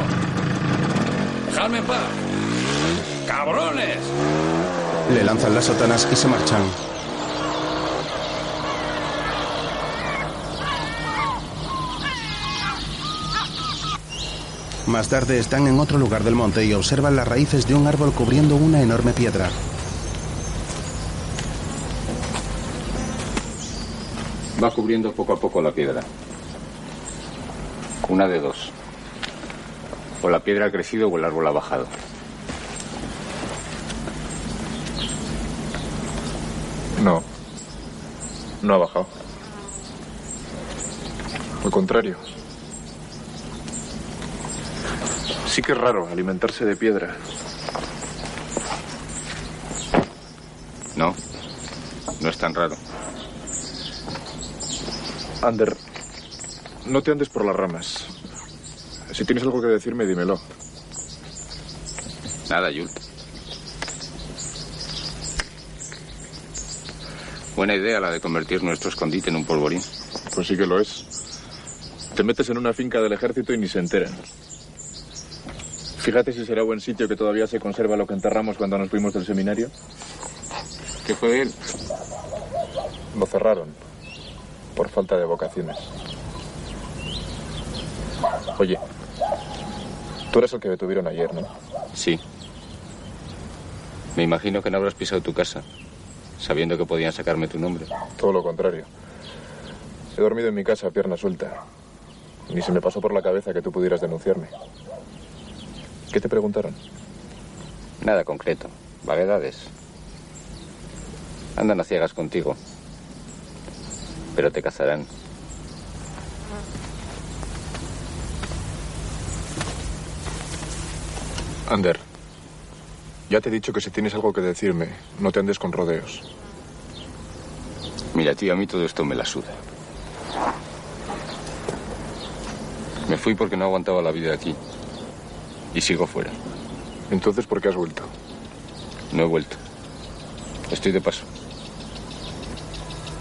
Dejadme en paz. ¡Cabrones! Le lanzan las sotanas y se marchan. Más tarde están en otro lugar del monte y observan las raíces de un árbol cubriendo una enorme piedra. Va cubriendo poco a poco la piedra. Una de dos. O la piedra ha crecido o el árbol ha bajado. No. No ha bajado. Al contrario. Sí que es raro alimentarse de piedra. No. No es tan raro. Ander, no te andes por las ramas. Si tienes algo que decirme, dímelo. Nada, Yul. Buena idea la de convertir nuestro escondite en un polvorín. Pues sí que lo es. Te metes en una finca del ejército y ni se enteran. Fíjate si será buen sitio que todavía se conserva lo que enterramos cuando nos fuimos del seminario. ¿Qué fue de él? Lo cerraron. Por falta de vocaciones. Oye, tú eres el que detuvieron ayer, ¿no? Sí. Me imagino que no habrás pisado tu casa, sabiendo que podían sacarme tu nombre. Todo lo contrario. He dormido en mi casa a pierna suelta. Ni se me pasó por la cabeza que tú pudieras denunciarme. ¿Qué te preguntaron? Nada concreto. Vaguedades. Andan a ciegas contigo. Pero te cazarán. Ander, ya te he dicho que si tienes algo que decirme, no te andes con rodeos. Mira, tío, a mí todo esto me la suda. Me fui porque no aguantaba la vida aquí. Y sigo fuera. Entonces, ¿por qué has vuelto? No he vuelto. Estoy de paso.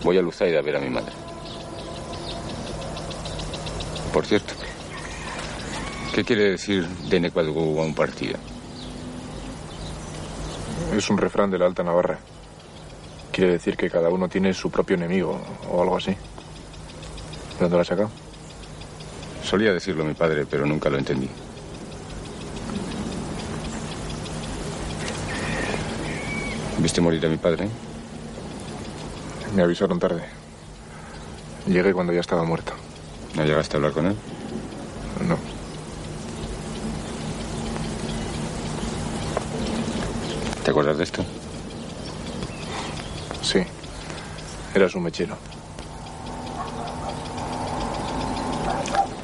Voy a Luzaida a ver a mi madre. Por cierto, ¿qué quiere decir de Necuadgu a un partido? Es un refrán de la Alta Navarra. Quiere decir que cada uno tiene su propio enemigo o algo así. ¿De dónde lo has sacado? Solía decirlo mi padre, pero nunca lo entendí. ¿Viste morir a mi padre? Me avisaron tarde. Llegué cuando ya estaba muerto. ¿No llegaste a hablar con él? No. ¿Te acuerdas de esto? Sí. Eras un mechero.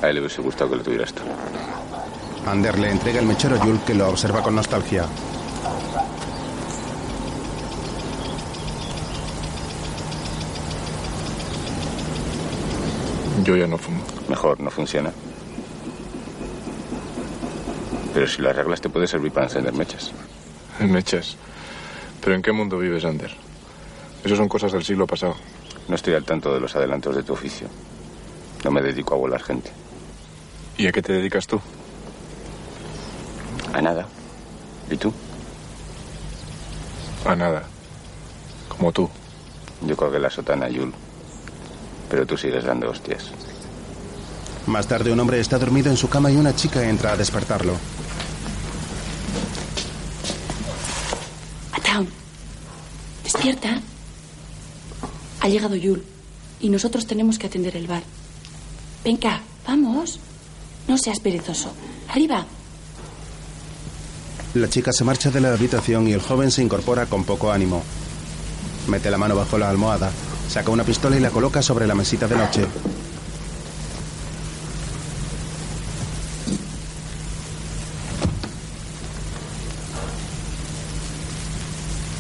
A él le hubiese gustado que lo tuvieras tú. Ander le entrega el mechero a Yul que lo observa con nostalgia. Yo ya no fumo. Mejor, no funciona. Pero si lo arreglas te puede servir para encender mechas. Mechas. ¿Pero en qué mundo vives, Ander? Eso son cosas del siglo pasado. No estoy al tanto de los adelantos de tu oficio. No me dedico a volar gente. ¿Y a qué te dedicas tú? A nada. ¿Y tú? A nada. Como tú. Yo colgué la sotana, Yul. Pero tú sigues dando hostias. Más tarde un hombre está dormido en su cama y una chica entra a despertarlo. Ataun, despierta. Ha llegado Yul y nosotros tenemos que atender el bar. Venga, vamos. No seas perezoso. Arriba. La chica se marcha de la habitación y el joven se incorpora con poco ánimo. Mete la mano bajo la almohada, saca una pistola y la coloca sobre la mesita de noche.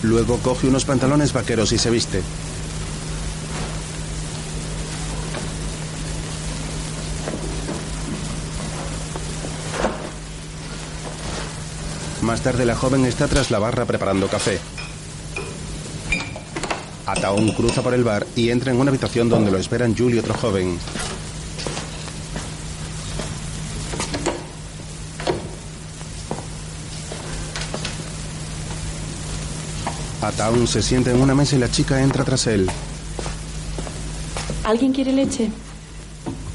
Luego coge unos pantalones vaqueros y se viste. Más tarde la joven está tras la barra preparando café. Ataón cruza por el bar y entra en una habitación donde lo esperan Julie y otro joven. Ataún se sienta en una mesa y la chica entra tras él. ¿Alguien quiere leche?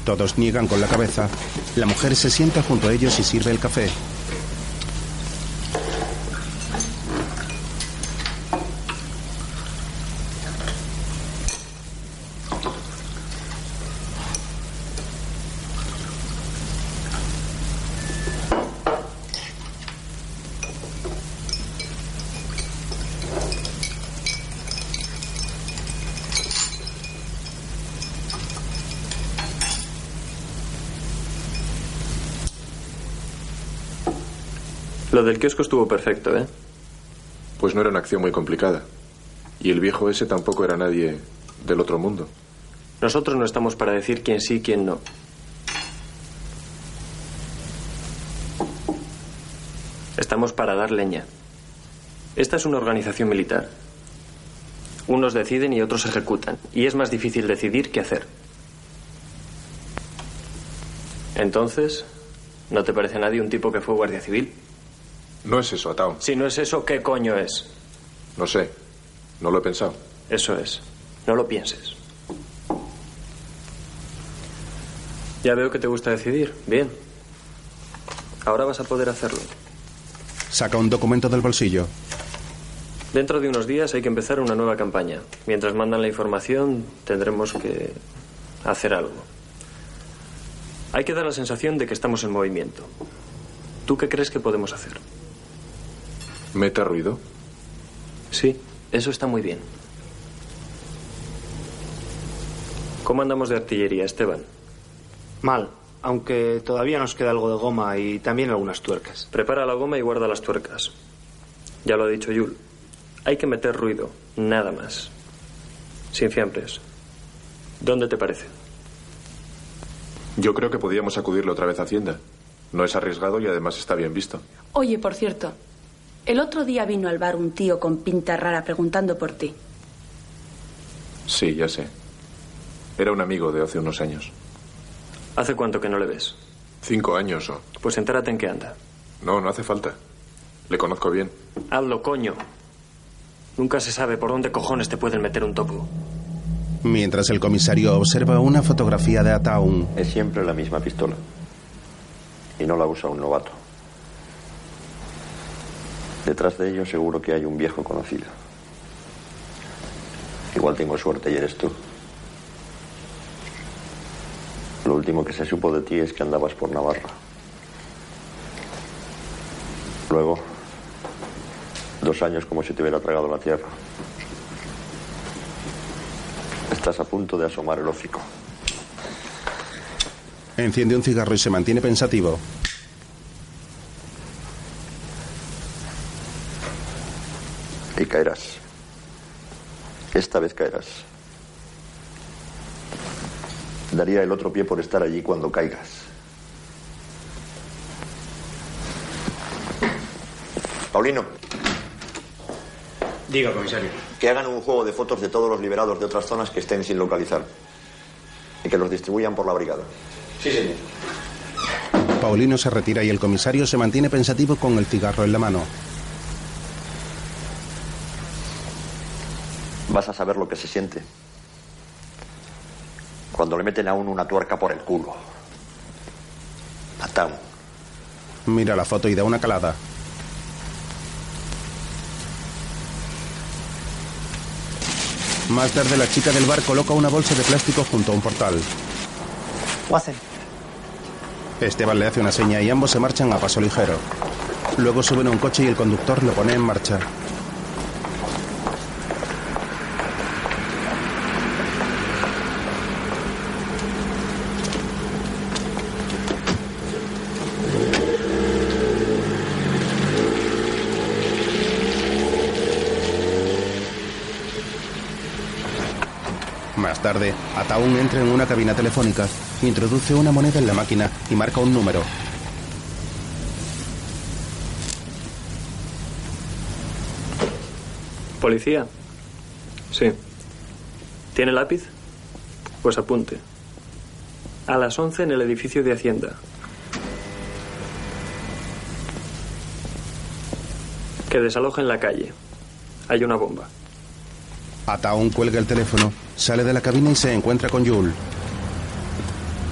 Todos niegan con la cabeza. La mujer se sienta junto a ellos y sirve el café. Del kiosco estuvo perfecto, ¿eh? Pues no era una acción muy complicada. Y el viejo ese tampoco era nadie del otro mundo. Nosotros no estamos para decir quién sí, quién no. Estamos para dar leña. Esta es una organización militar. Unos deciden y otros ejecutan. Y es más difícil decidir que hacer. Entonces, ¿no te parece a nadie un tipo que fue guardia civil? No es eso, Atao. Si no es eso, ¿qué coño es? No sé. No lo he pensado. Eso es. No lo pienses. Ya veo que te gusta decidir. Bien. Ahora vas a poder hacerlo. Saca un documento del bolsillo. Dentro de unos días hay que empezar una nueva campaña. Mientras mandan la información, tendremos que hacer algo. Hay que dar la sensación de que estamos en movimiento. ¿Tú qué crees que podemos hacer? ¿Meta ruido? Sí, eso está muy bien. ¿Cómo andamos de artillería, Esteban? Mal, aunque todavía nos queda algo de goma y también algunas tuercas. Prepara la goma y guarda las tuercas. Ya lo ha dicho Yul. Hay que meter ruido, nada más. Sin fiambres. ¿Dónde te parece? Yo creo que podíamos acudirle otra vez a Hacienda. No es arriesgado y además está bien visto. Oye, por cierto, el otro día vino al bar un tío con pinta rara preguntando por ti. Sí, ya sé. Era un amigo de hace unos años. ¿Hace cuánto que no le ves? Cinco años o... Pues entérate en qué anda. No, no hace falta. Le conozco bien. Hazlo, coño. Nunca se sabe por dónde cojones te pueden meter un topo. Mientras el comisario observa una fotografía de Ataun. Es siempre la misma pistola. Y no la usa un novato. Detrás de ello seguro que hay un viejo conocido. Igual tengo suerte y eres tú. Lo último que se supo de ti es que andabas por Navarra. Luego, dos años como si te hubiera tragado la tierra. Estás a punto de asomar el hocico. Enciende un cigarro y se mantiene pensativo. Caerás. Esta vez caerás. Daría el otro pie por estar allí cuando caigas. Paulino. Diga, comisario. Que hagan un juego de fotos de todos los liberados de otras zonas que estén sin localizar. Y que los distribuyan por la brigada. Sí, señor. Paulino se retira y el comisario se mantiene pensativo con el cigarro en la mano. Vas a saber lo que se siente. Cuando le meten a uno una tuerca por el culo. Matamos. Mira la foto y da una calada. Más tarde la chica del bar coloca una bolsa de plástico junto a un portal. Watson. Esteban le hace una seña y ambos se marchan a paso ligero. Luego suben a un coche y el conductor lo pone en marcha. Más tarde, Ataún entra en una cabina telefónica, introduce una moneda en la máquina y marca un número. ¿Policía? Sí. ¿Tiene lápiz? Pues apunte. A las 11 en el edificio de Hacienda. Que desalojen la calle. Hay una bomba. Ataún cuelga el teléfono, sale de la cabina y se encuentra con Yul.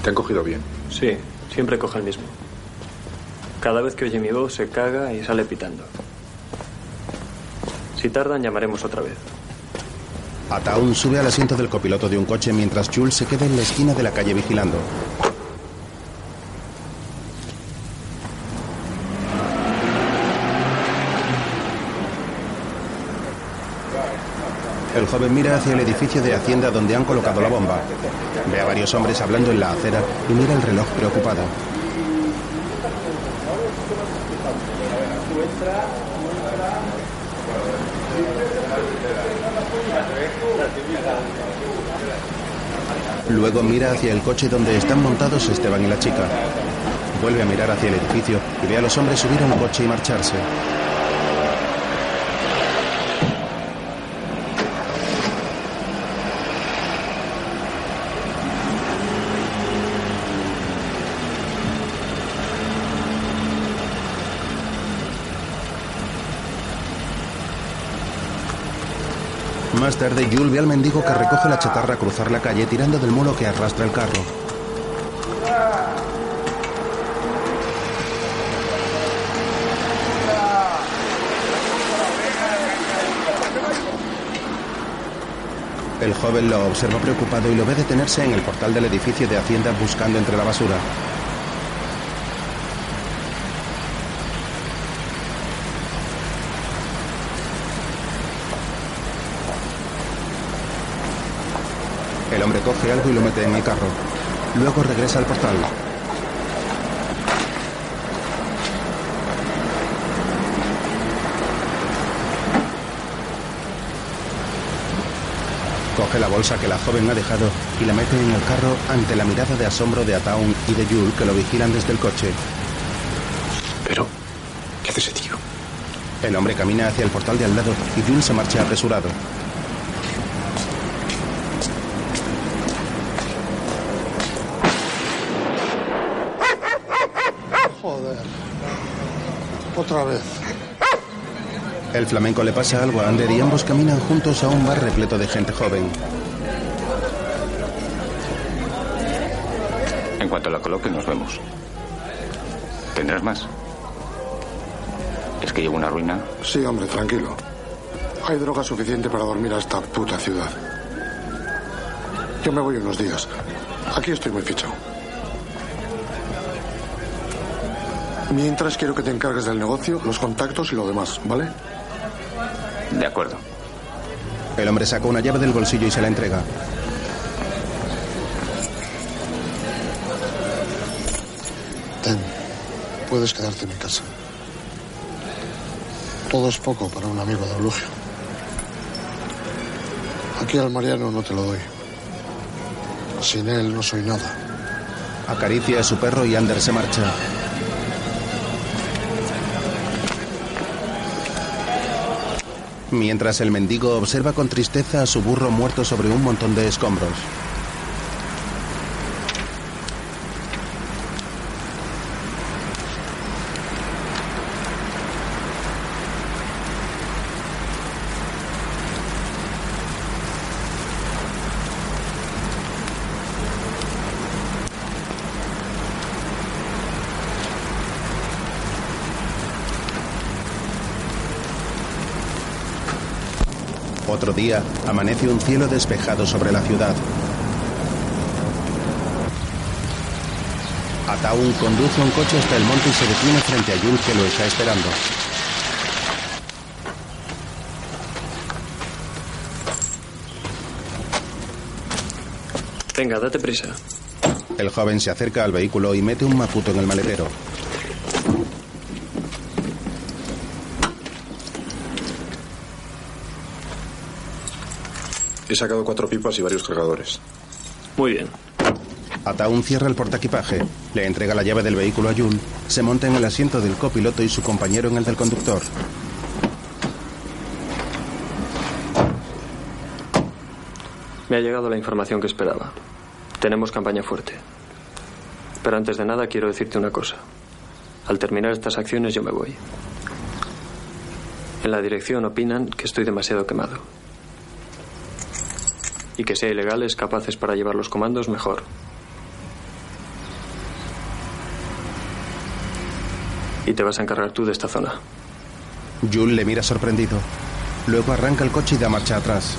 ¿Te han cogido bien? Sí, siempre coge el mismo. Cada vez que oye mi voz se caga y sale pitando. Si tardan, llamaremos otra vez. Ataun sube al asiento del copiloto de un coche mientras Jules se queda en la esquina de la calle vigilando. Joven mira hacia el edificio de Hacienda donde han colocado la bomba. Ve a varios hombres hablando en la acera y mira el reloj preocupado. Luego mira hacia el coche donde están montados Esteban y la chica. Vuelve a mirar hacia el edificio y ve a los hombres subir a un coche y marcharse. Más tarde, Jules ve al mendigo que recoge la chatarra a cruzar la calle tirando del mulo que arrastra el carro. El joven lo observa preocupado y lo ve detenerse en el portal del edificio de Hacienda buscando entre la basura. El hombre coge algo y lo mete en el carro. Luego regresa al portal. Coge la bolsa que la joven ha dejado y la mete en el carro ante la mirada de asombro de Ataun y de Yul que lo vigilan desde el coche. Pero, ¿qué hace ese tío? El hombre camina hacia el portal de al lado y Yul se marcha apresurado. Otra vez. El flamenco le pasa algo a Ander y ambos caminan juntos a un bar repleto de gente joven. En cuanto la coloque, nos vemos. ¿Tendrás más? ¿Es que llevo una ruina? Sí, hombre, tranquilo. Hay droga suficiente para dormir a esta puta ciudad. Yo me voy unos días. Aquí estoy muy fichado. Mientras quiero que te encargues del negocio, los contactos y lo demás, ¿vale? De acuerdo. El hombre saca una llave del bolsillo y se la entrega. Ten, puedes quedarte en mi casa. Todo es poco para un amigo de Eulogio. Aquí al Mariano no te lo doy. Sin él no soy nada. Acaricia a su perro y Ander se marcha. Mientras el mendigo observa con tristeza a su burro muerto sobre un montón de escombros. Otro día, amanece un cielo despejado sobre la ciudad. Ataun conduce un coche hasta el monte y se detiene frente a Yul que lo está esperando. Venga, date prisa. El joven se acerca al vehículo y mete un macuto en el maletero. He sacado cuatro pipas y varios cargadores. Muy bien. Ataun cierra el portaequipaje, le entrega la llave del vehículo a Yul, se monta en el asiento del copiloto y su compañero en el del conductor. Me ha llegado la información que esperaba. Tenemos campaña fuerte. Pero antes de nada quiero decirte una cosa. Al terminar estas acciones yo me voy. En la dirección opinan que estoy demasiado quemado y que sea ilegales capaces para llevar los comandos mejor. Y te vas a encargar tú de esta zona. Jules le mira sorprendido. Luego arranca el coche y da marcha atrás.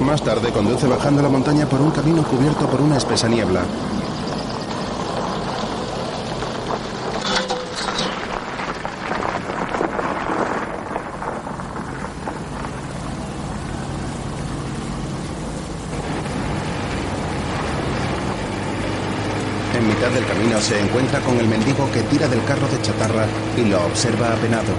Más tarde conduce bajando la montaña por un camino cubierto por una espesa niebla. Mitad del camino se encuentra con el mendigo que tira del carro de chatarra y lo observa apenado.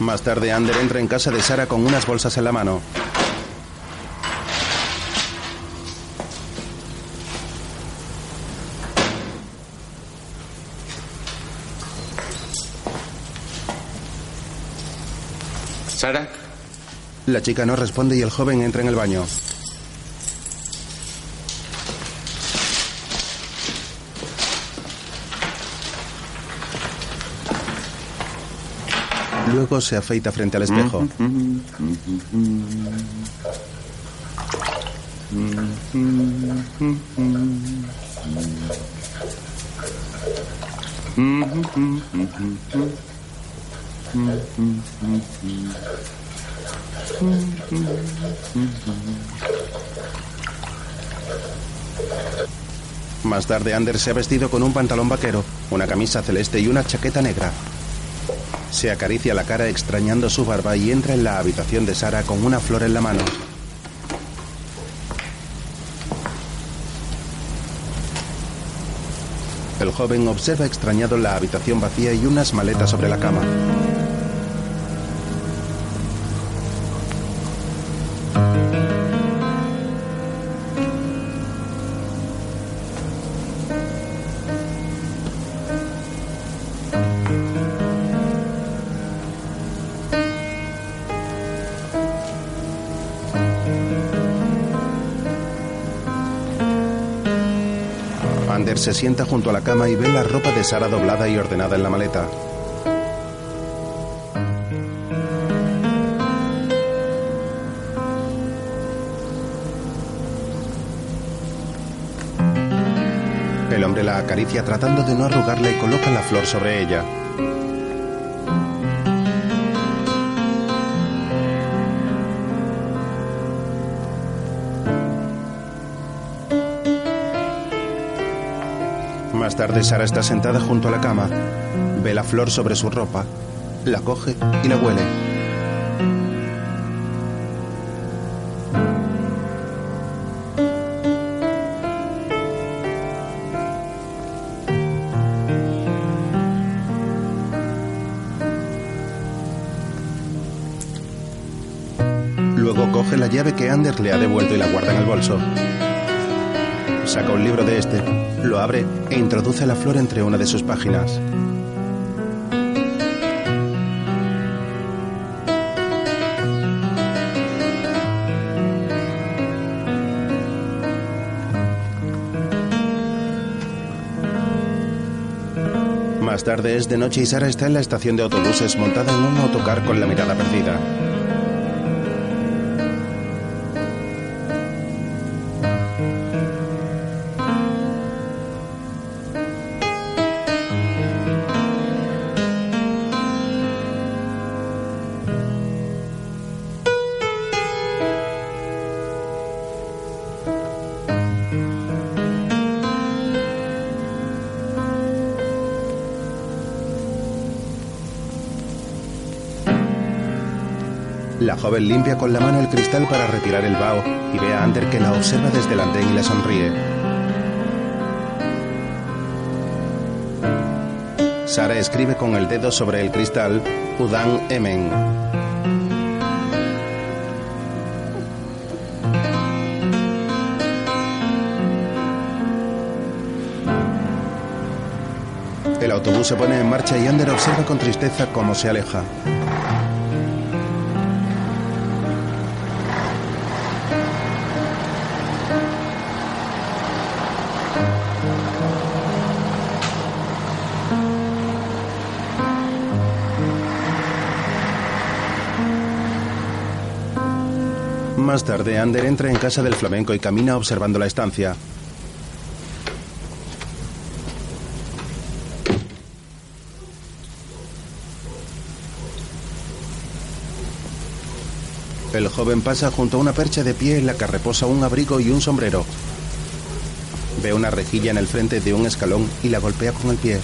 Más tarde, Ander entra en casa de Sara con unas bolsas en la mano. La chica no responde y el joven entra en el baño. Luego se afeita frente al espejo. Más tarde, Anders se ha vestido con un pantalón vaquero, una camisa celeste y una chaqueta negra. Se acaricia la cara extrañando su barba y entra en la habitación de Sara con una flor en la mano. El joven observa extrañado la habitación vacía y unas maletas sobre la cama. Se sienta junto a la cama y ve la ropa de Sara doblada y ordenada en la maleta. El hombre la acaricia tratando de no arrugarla y coloca la flor sobre ella. Tarde, Sara está sentada junto a la cama. Ve la flor sobre su ropa, la coge y la huele. Luego coge la llave que Anders le ha devuelto y la guarda en el bolso. Saca un libro de este, lo abre e introduce la flor entre una de sus páginas. Más tarde es de noche y Sara está en la estación de autobuses montada en un autocar con la mirada perdida. Joven limpia con la mano el cristal para retirar el vaho y ve a Ander que la observa desde el andén y le sonríe. Sara escribe con el dedo sobre el cristal Udan Emen. El autobús se pone en marcha y Ander observa con tristeza cómo se aleja. Más tarde, Ander entra en casa del flamenco y camina observando la estancia. El joven pasa junto a una percha de pie en la que reposa un abrigo y un sombrero. Ve una rejilla en el frente de un escalón y la golpea con el pie.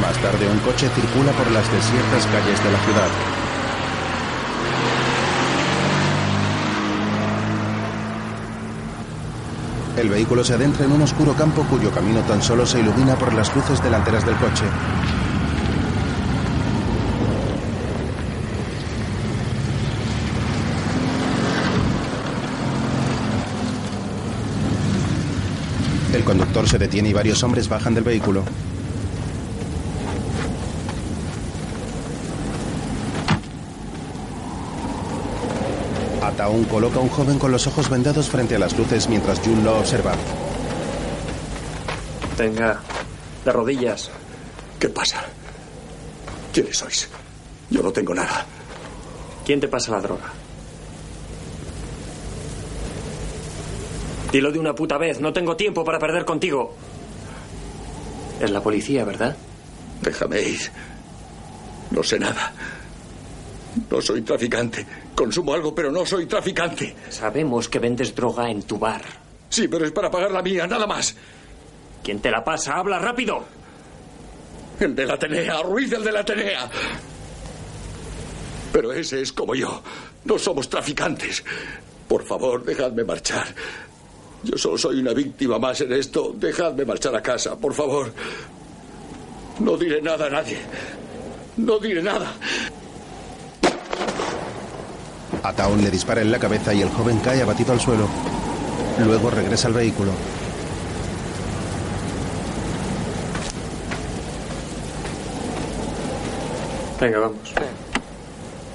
Más tarde un coche circula por las desiertas calles de la ciudad. El vehículo se adentra en un oscuro campo cuyo camino tan solo se ilumina por las luces delanteras del coche. El conductor se detiene y varios hombres bajan del vehículo. Ataún coloca a un joven con los ojos vendados frente a las luces mientras Jun lo observa. Venga, de rodillas. ¿Qué pasa? ¿Quiénes sois? Yo no tengo nada. ¿Quién te pasa la droga? Dilo de una puta vez, no tengo tiempo para perder contigo. Es la policía, ¿verdad? Déjame ir. No sé nada. No soy traficante. Consumo algo, pero no soy traficante. Sabemos que vendes droga en tu bar. Sí, pero es para pagar la mía, nada más. ¿Quién te la pasa? ¡Habla rápido! El de la Atenea, Ruiz el de la Atenea. Pero ese es como yo. No somos traficantes. Por favor, dejadme marchar. Yo solo soy una víctima más en esto. Dejadme marchar a casa, por favor. No diré nada a nadie. No diré nada. Ataón le dispara en la cabeza y el joven cae abatido al suelo. Luego regresa al vehículo. Venga, vamos.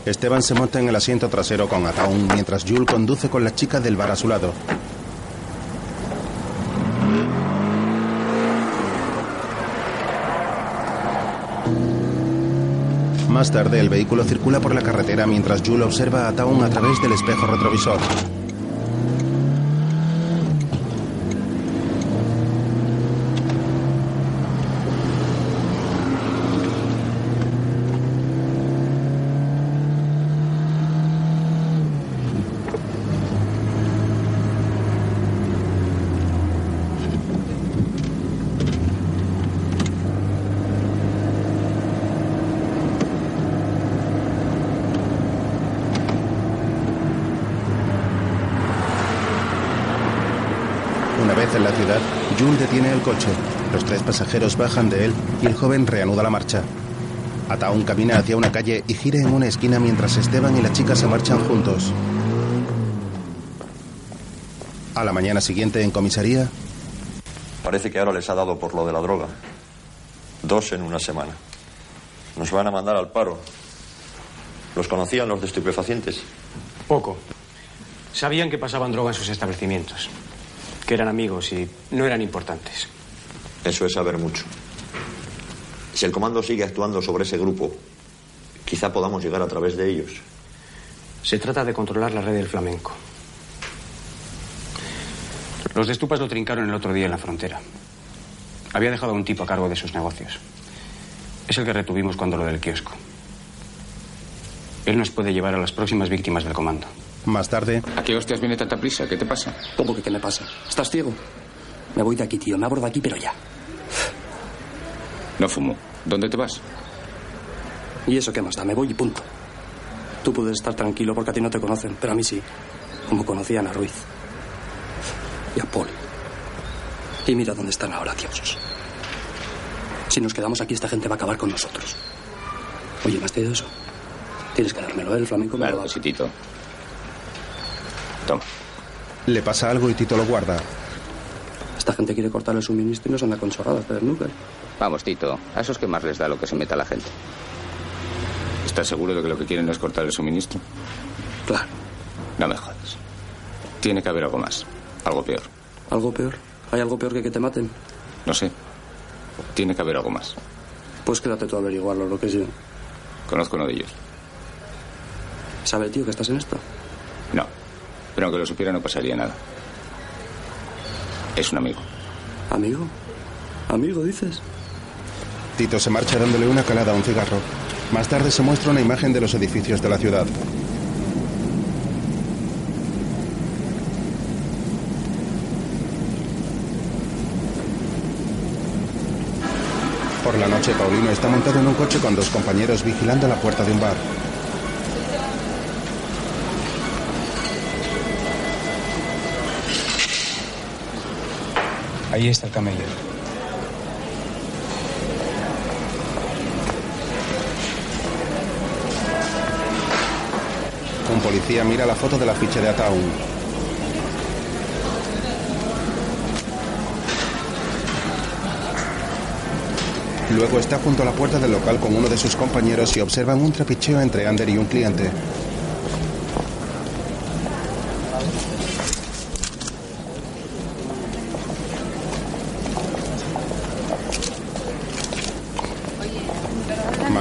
Esteban se monta en el asiento trasero con Ataún mientras Jules conduce con la chica del bar a su lado. Más tarde, el vehículo circula por la carretera mientras Jules observa a Taun a través del espejo retrovisor. Una vez en la ciudad, Jules detiene el coche. Los tres pasajeros bajan de él y el joven reanuda la marcha. Ataún camina hacia una calle y gira en una esquina mientras Esteban y la chica se marchan juntos. A la mañana siguiente en comisaría, Parece que ahora les ha dado por lo de la droga. Dos en una semana. Nos van a mandar al paro. ¿Los conocían los de estupefacientes? Poco. Sabían que pasaban droga en sus establecimientos. Que eran amigos y no eran importantes. Eso es saber mucho. Si el comando sigue actuando sobre ese grupo, quizá podamos llegar a través de ellos. Se trata de controlar la red del flamenco. Los de Estupas lo trincaron el otro día en la frontera. Había dejado a un tipo a cargo de sus negocios. Es el que retuvimos cuando lo del kiosco. Él nos puede llevar a las próximas víctimas del comando. Más tarde. ¿A qué hostias viene tanta prisa? ¿Qué te pasa? ¿Cómo que qué me pasa? ¿Estás ciego? Me voy de aquí, tío. Me abro de aquí, pero ya. No fumo. ¿Dónde te vas? ¿Y eso qué más da? Me voy y punto. Tú puedes estar tranquilo porque a ti no te conocen, pero a mí sí. Como conocían a Ruiz. Y a Paul. Y mira dónde están ahora, dioses. Si nos quedamos aquí, esta gente va a acabar con nosotros. Oye, ¿me has traído eso? Tienes que dármelo, ¿eh? El flamenco me lo Claro, sí, Tito. Le pasa algo y Tito lo guarda. Esta gente quiere cortar el suministro y nos anda con chorradas de snooker. Vamos, Tito. A esos que más les da lo que se meta la gente. ¿Estás seguro de que lo que quieren es cortar el suministro? Claro. No me jodas. Tiene que haber algo más. Algo peor. ¿Algo peor? ¿Hay algo peor que que te maten? No sé. Tiene que haber algo más. Pues quédate tú a averiguarlo, lo que sí. Conozco uno de ellos. ¿Sabe el tío que estás en esto? No. Pero aunque lo supiera no pasaría nada. Es un amigo. ¿Amigo? ¿Amigo, dices? Tito se marcha dándole una calada a un cigarro. Más tarde se muestra una imagen de los edificios de la ciudad. Por la noche, Paulino está montado en un coche con dos compañeros vigilando la puerta de un bar. Ahí está el camello. Un policía mira la foto de la ficha de Ataun. Luego está junto a la puerta del local con uno de sus compañeros y observan un trapicheo entre Ander y un cliente.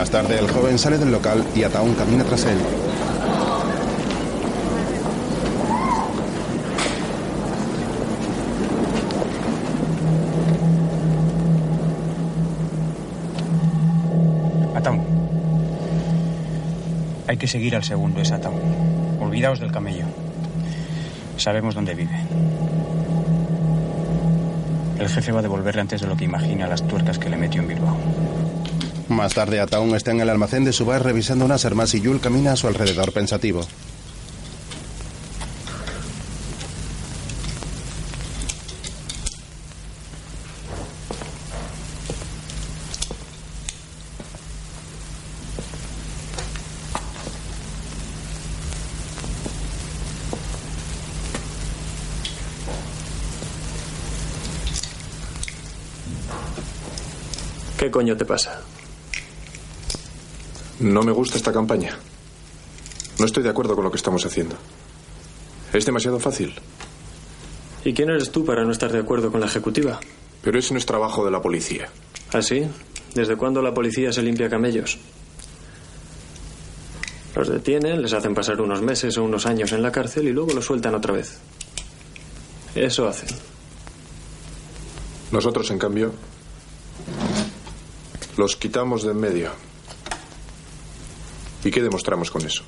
Más tarde, el joven sale del local y Ataun camina tras él. Ataun. Hay que seguir al segundo, es Ataun. Olvidaos del camello. Sabemos dónde vive. El jefe va a devolverle antes de lo que imagina las tuercas que le metió en Bilbao. Más tarde, Ataun está en el almacén de su bar revisando unas armas y Yul camina a su alrededor pensativo. ¿Qué coño te pasa? No me gusta esta campaña. No estoy de acuerdo con lo que estamos haciendo. Es demasiado fácil. ¿Y quién eres tú para no estar de acuerdo con la ejecutiva? Pero ese no es trabajo de la policía. ¿Ah, sí? ¿Desde cuándo la policía se limpia camellos? Los detienen, les hacen pasar unos meses o unos años en la cárcel y luego los sueltan otra vez. Eso hacen. Nosotros, en cambio, los quitamos de en medio. ¿Y qué demostramos con eso?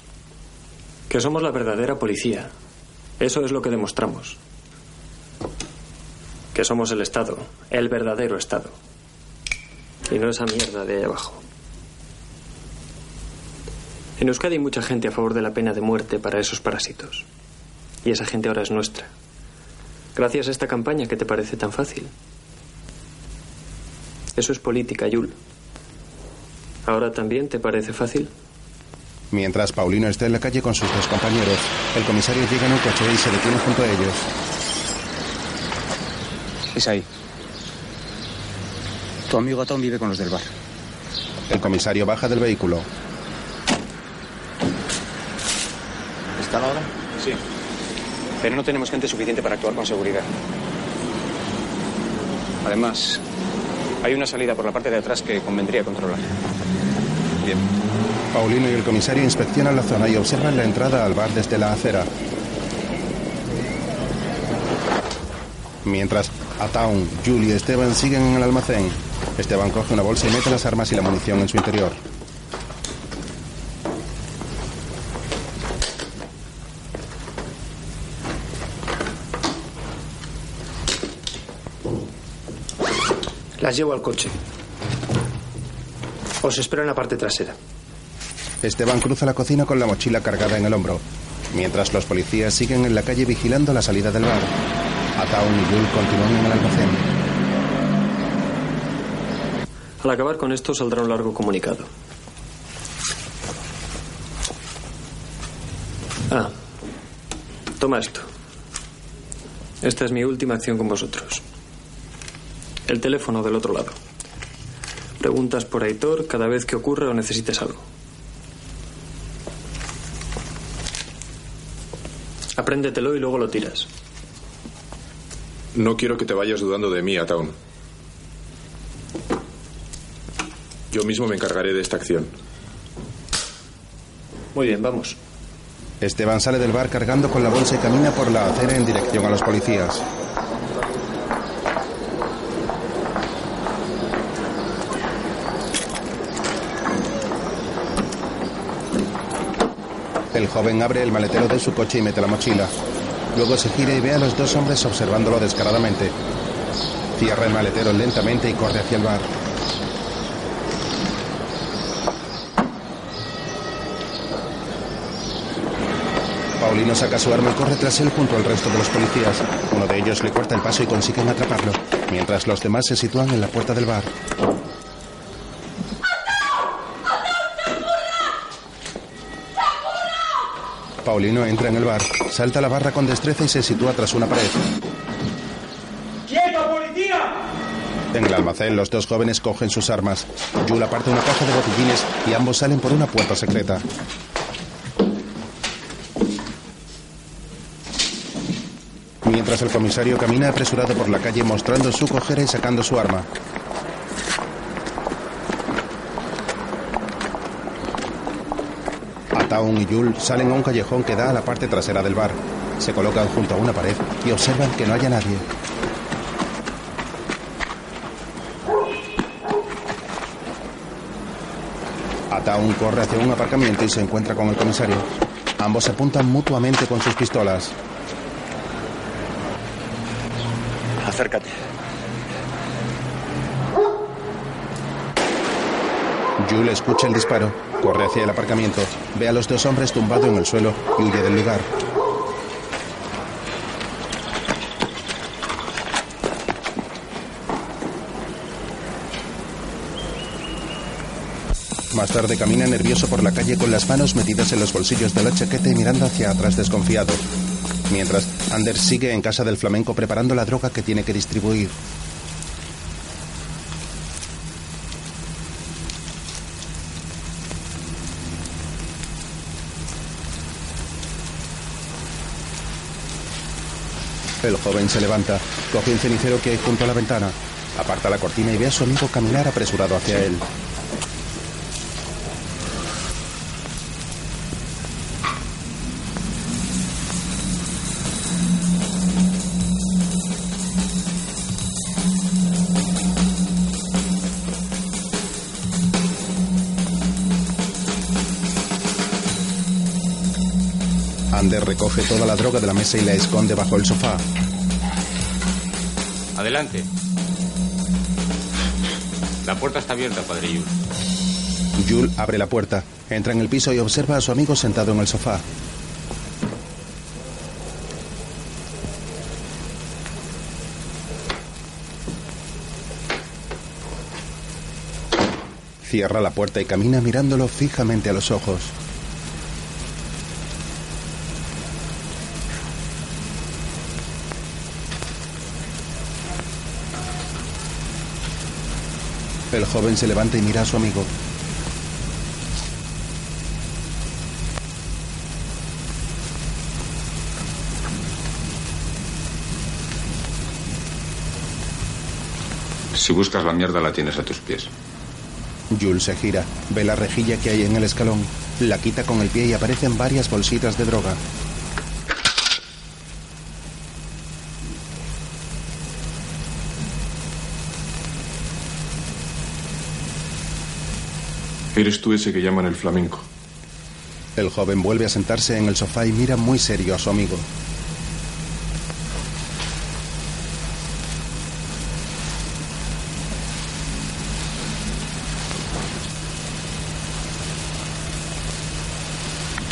Que somos la verdadera policía. Eso es lo que demostramos. Que somos el Estado, el verdadero Estado. Y no esa mierda de ahí abajo. En Euskadi hay mucha gente a favor de la pena de muerte para esos parásitos. Y esa gente ahora es nuestra. Gracias a esta campaña que te parece tan fácil. Eso es política, Yul. ¿Ahora también te parece fácil? Mientras Paulino está en la calle con sus dos compañeros, el comisario llega en un coche y se detiene junto a ellos. Es ahí. Tu amigo Tom vive con los del bar. El comisario baja del vehículo. ¿Están ahora? Sí. Pero no tenemos gente suficiente para actuar con seguridad. Además, hay una salida por la parte de atrás que convendría controlar. Bien. Paulino y el comisario inspeccionan la zona y observan la entrada al bar desde la acera. Mientras Ataun, Julie y Esteban siguen en el almacén, Esteban coge una bolsa y mete las armas y la munición en su interior. Las llevo al coche. Os espero en la parte trasera. Esteban cruza la cocina con la mochila cargada en el hombro, mientras los policías siguen en la calle vigilando la salida del bar. Ataun y Yul continúan en el almacén. Al acabar con esto saldrá un largo comunicado. Ah, toma esto. Esta es mi última acción con vosotros. El teléfono del otro lado. Preguntas por Aitor cada vez que ocurra o necesites algo. Apréndetelo y luego lo tiras. No quiero que te vayas dudando de mí, Ataun. Yo mismo me encargaré de esta acción. Muy bien, vamos. Esteban sale del bar cargando con la bolsa y camina por la acera en dirección a los policías. Joven abre el maletero de su coche y mete la mochila. Luego se gira y ve a los dos hombres observándolo descaradamente. Cierra el maletero lentamente y corre hacia el bar. Paulino saca su arma y corre tras él junto al resto de los policías. Uno de ellos le corta el paso y consiguen atraparlo, mientras los demás se sitúan en la puerta del bar. Paulino entra en el bar, salta la barra con destreza y se sitúa tras una pared. ¡Quieto, policía! En el almacén, los dos jóvenes cogen sus armas. Yul aparta una caja de botellines y ambos salen por una puerta secreta. Mientras el comisario camina apresurado por la calle mostrando su cojera y sacando su arma. Ataun y Yul salen a un callejón que da a la parte trasera del bar. Se colocan junto a una pared y observan que no haya nadie. Ataun corre hacia un aparcamiento y se encuentra con el comisario. Ambos se apuntan mutuamente con sus pistolas. Acércate. Yul escucha el disparo, corre hacia el aparcamiento, ve a los dos hombres tumbados en el suelo y huye del lugar. Más tarde camina nervioso por la calle con las manos metidas en los bolsillos de la chaqueta y mirando hacia atrás desconfiado. Mientras, Anders sigue en casa del flamenco preparando la droga que tiene que distribuir. El joven se levanta, coge un cenicero que hay junto a la ventana, aparta la cortina y ve a su amigo caminar apresurado hacia él. Recoge toda la droga de la mesa y la esconde bajo el sofá. Adelante. La puerta está abierta, padre Yul. Yul abre la puerta, entra en el piso y observa a su amigo sentado en el sofá. Cierra la puerta y camina mirándolo fijamente a los ojos. Joven se levanta y mira a su amigo. Si buscas la mierda, la tienes a tus pies. Jules se gira, ve la rejilla que hay en el escalón, la quita con el pie y aparecen varias bolsitas de droga. Eres tú ese que llaman el flamenco. El joven vuelve a sentarse en el sofá y mira muy serio a su amigo.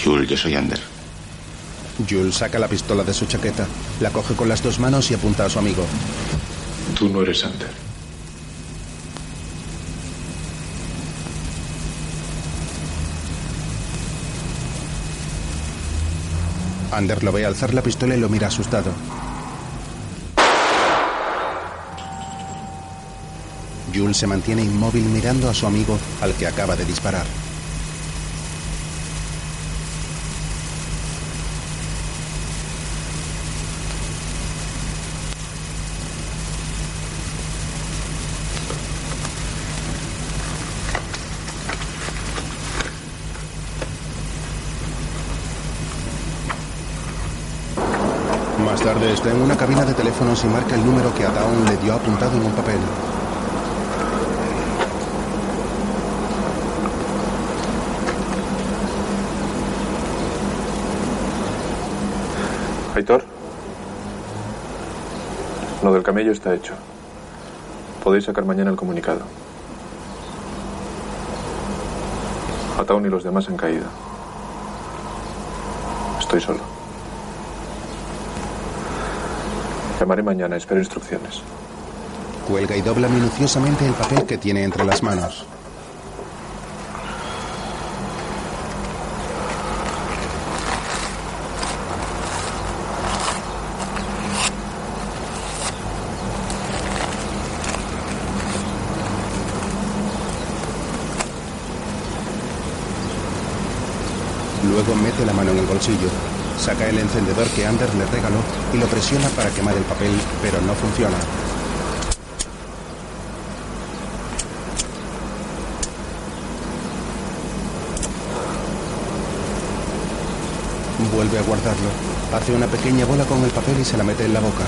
Jules, yo soy Ander. Jules saca la pistola de su chaqueta, la coge con las dos manos y apunta a su amigo. Tú no eres Ander. Ander lo ve alzar la pistola y lo mira asustado. Jules se mantiene inmóvil mirando a su amigo al que acaba de disparar. Más tarde está en una cabina de teléfonos y marca el número que Ataun le dio apuntado en un papel. Aitor. Lo del camello está hecho. Podéis sacar mañana el comunicado. Ataun y los demás han caído. Estoy solo. Llamaré mañana, espero instrucciones. Cuelga y dobla minuciosamente el papel que tiene entre las manos. Luego mete la mano en el bolsillo, saca el encendedor que Ander le regaló y lo presiona para quemar el papel, pero no funciona. Vuelve a guardarlo. Hace una pequeña bola con el papel y se la mete en la boca.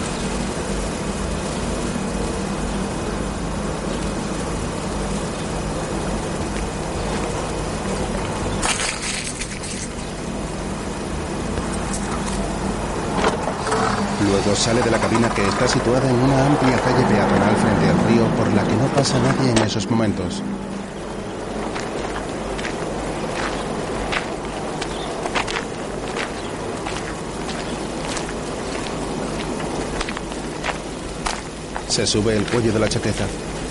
Luego sale de la cabina que está situada en una amplia calle peatonal frente al río por la que no pasa nadie en esos momentos. Se sube el cuello de la chaqueta,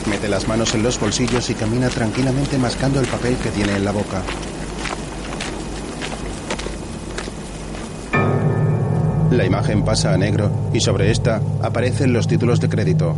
mete las manos en los bolsillos y camina tranquilamente mascando el papel que tiene en la boca. La imagen pasa a negro y sobre esta aparecen los títulos de crédito.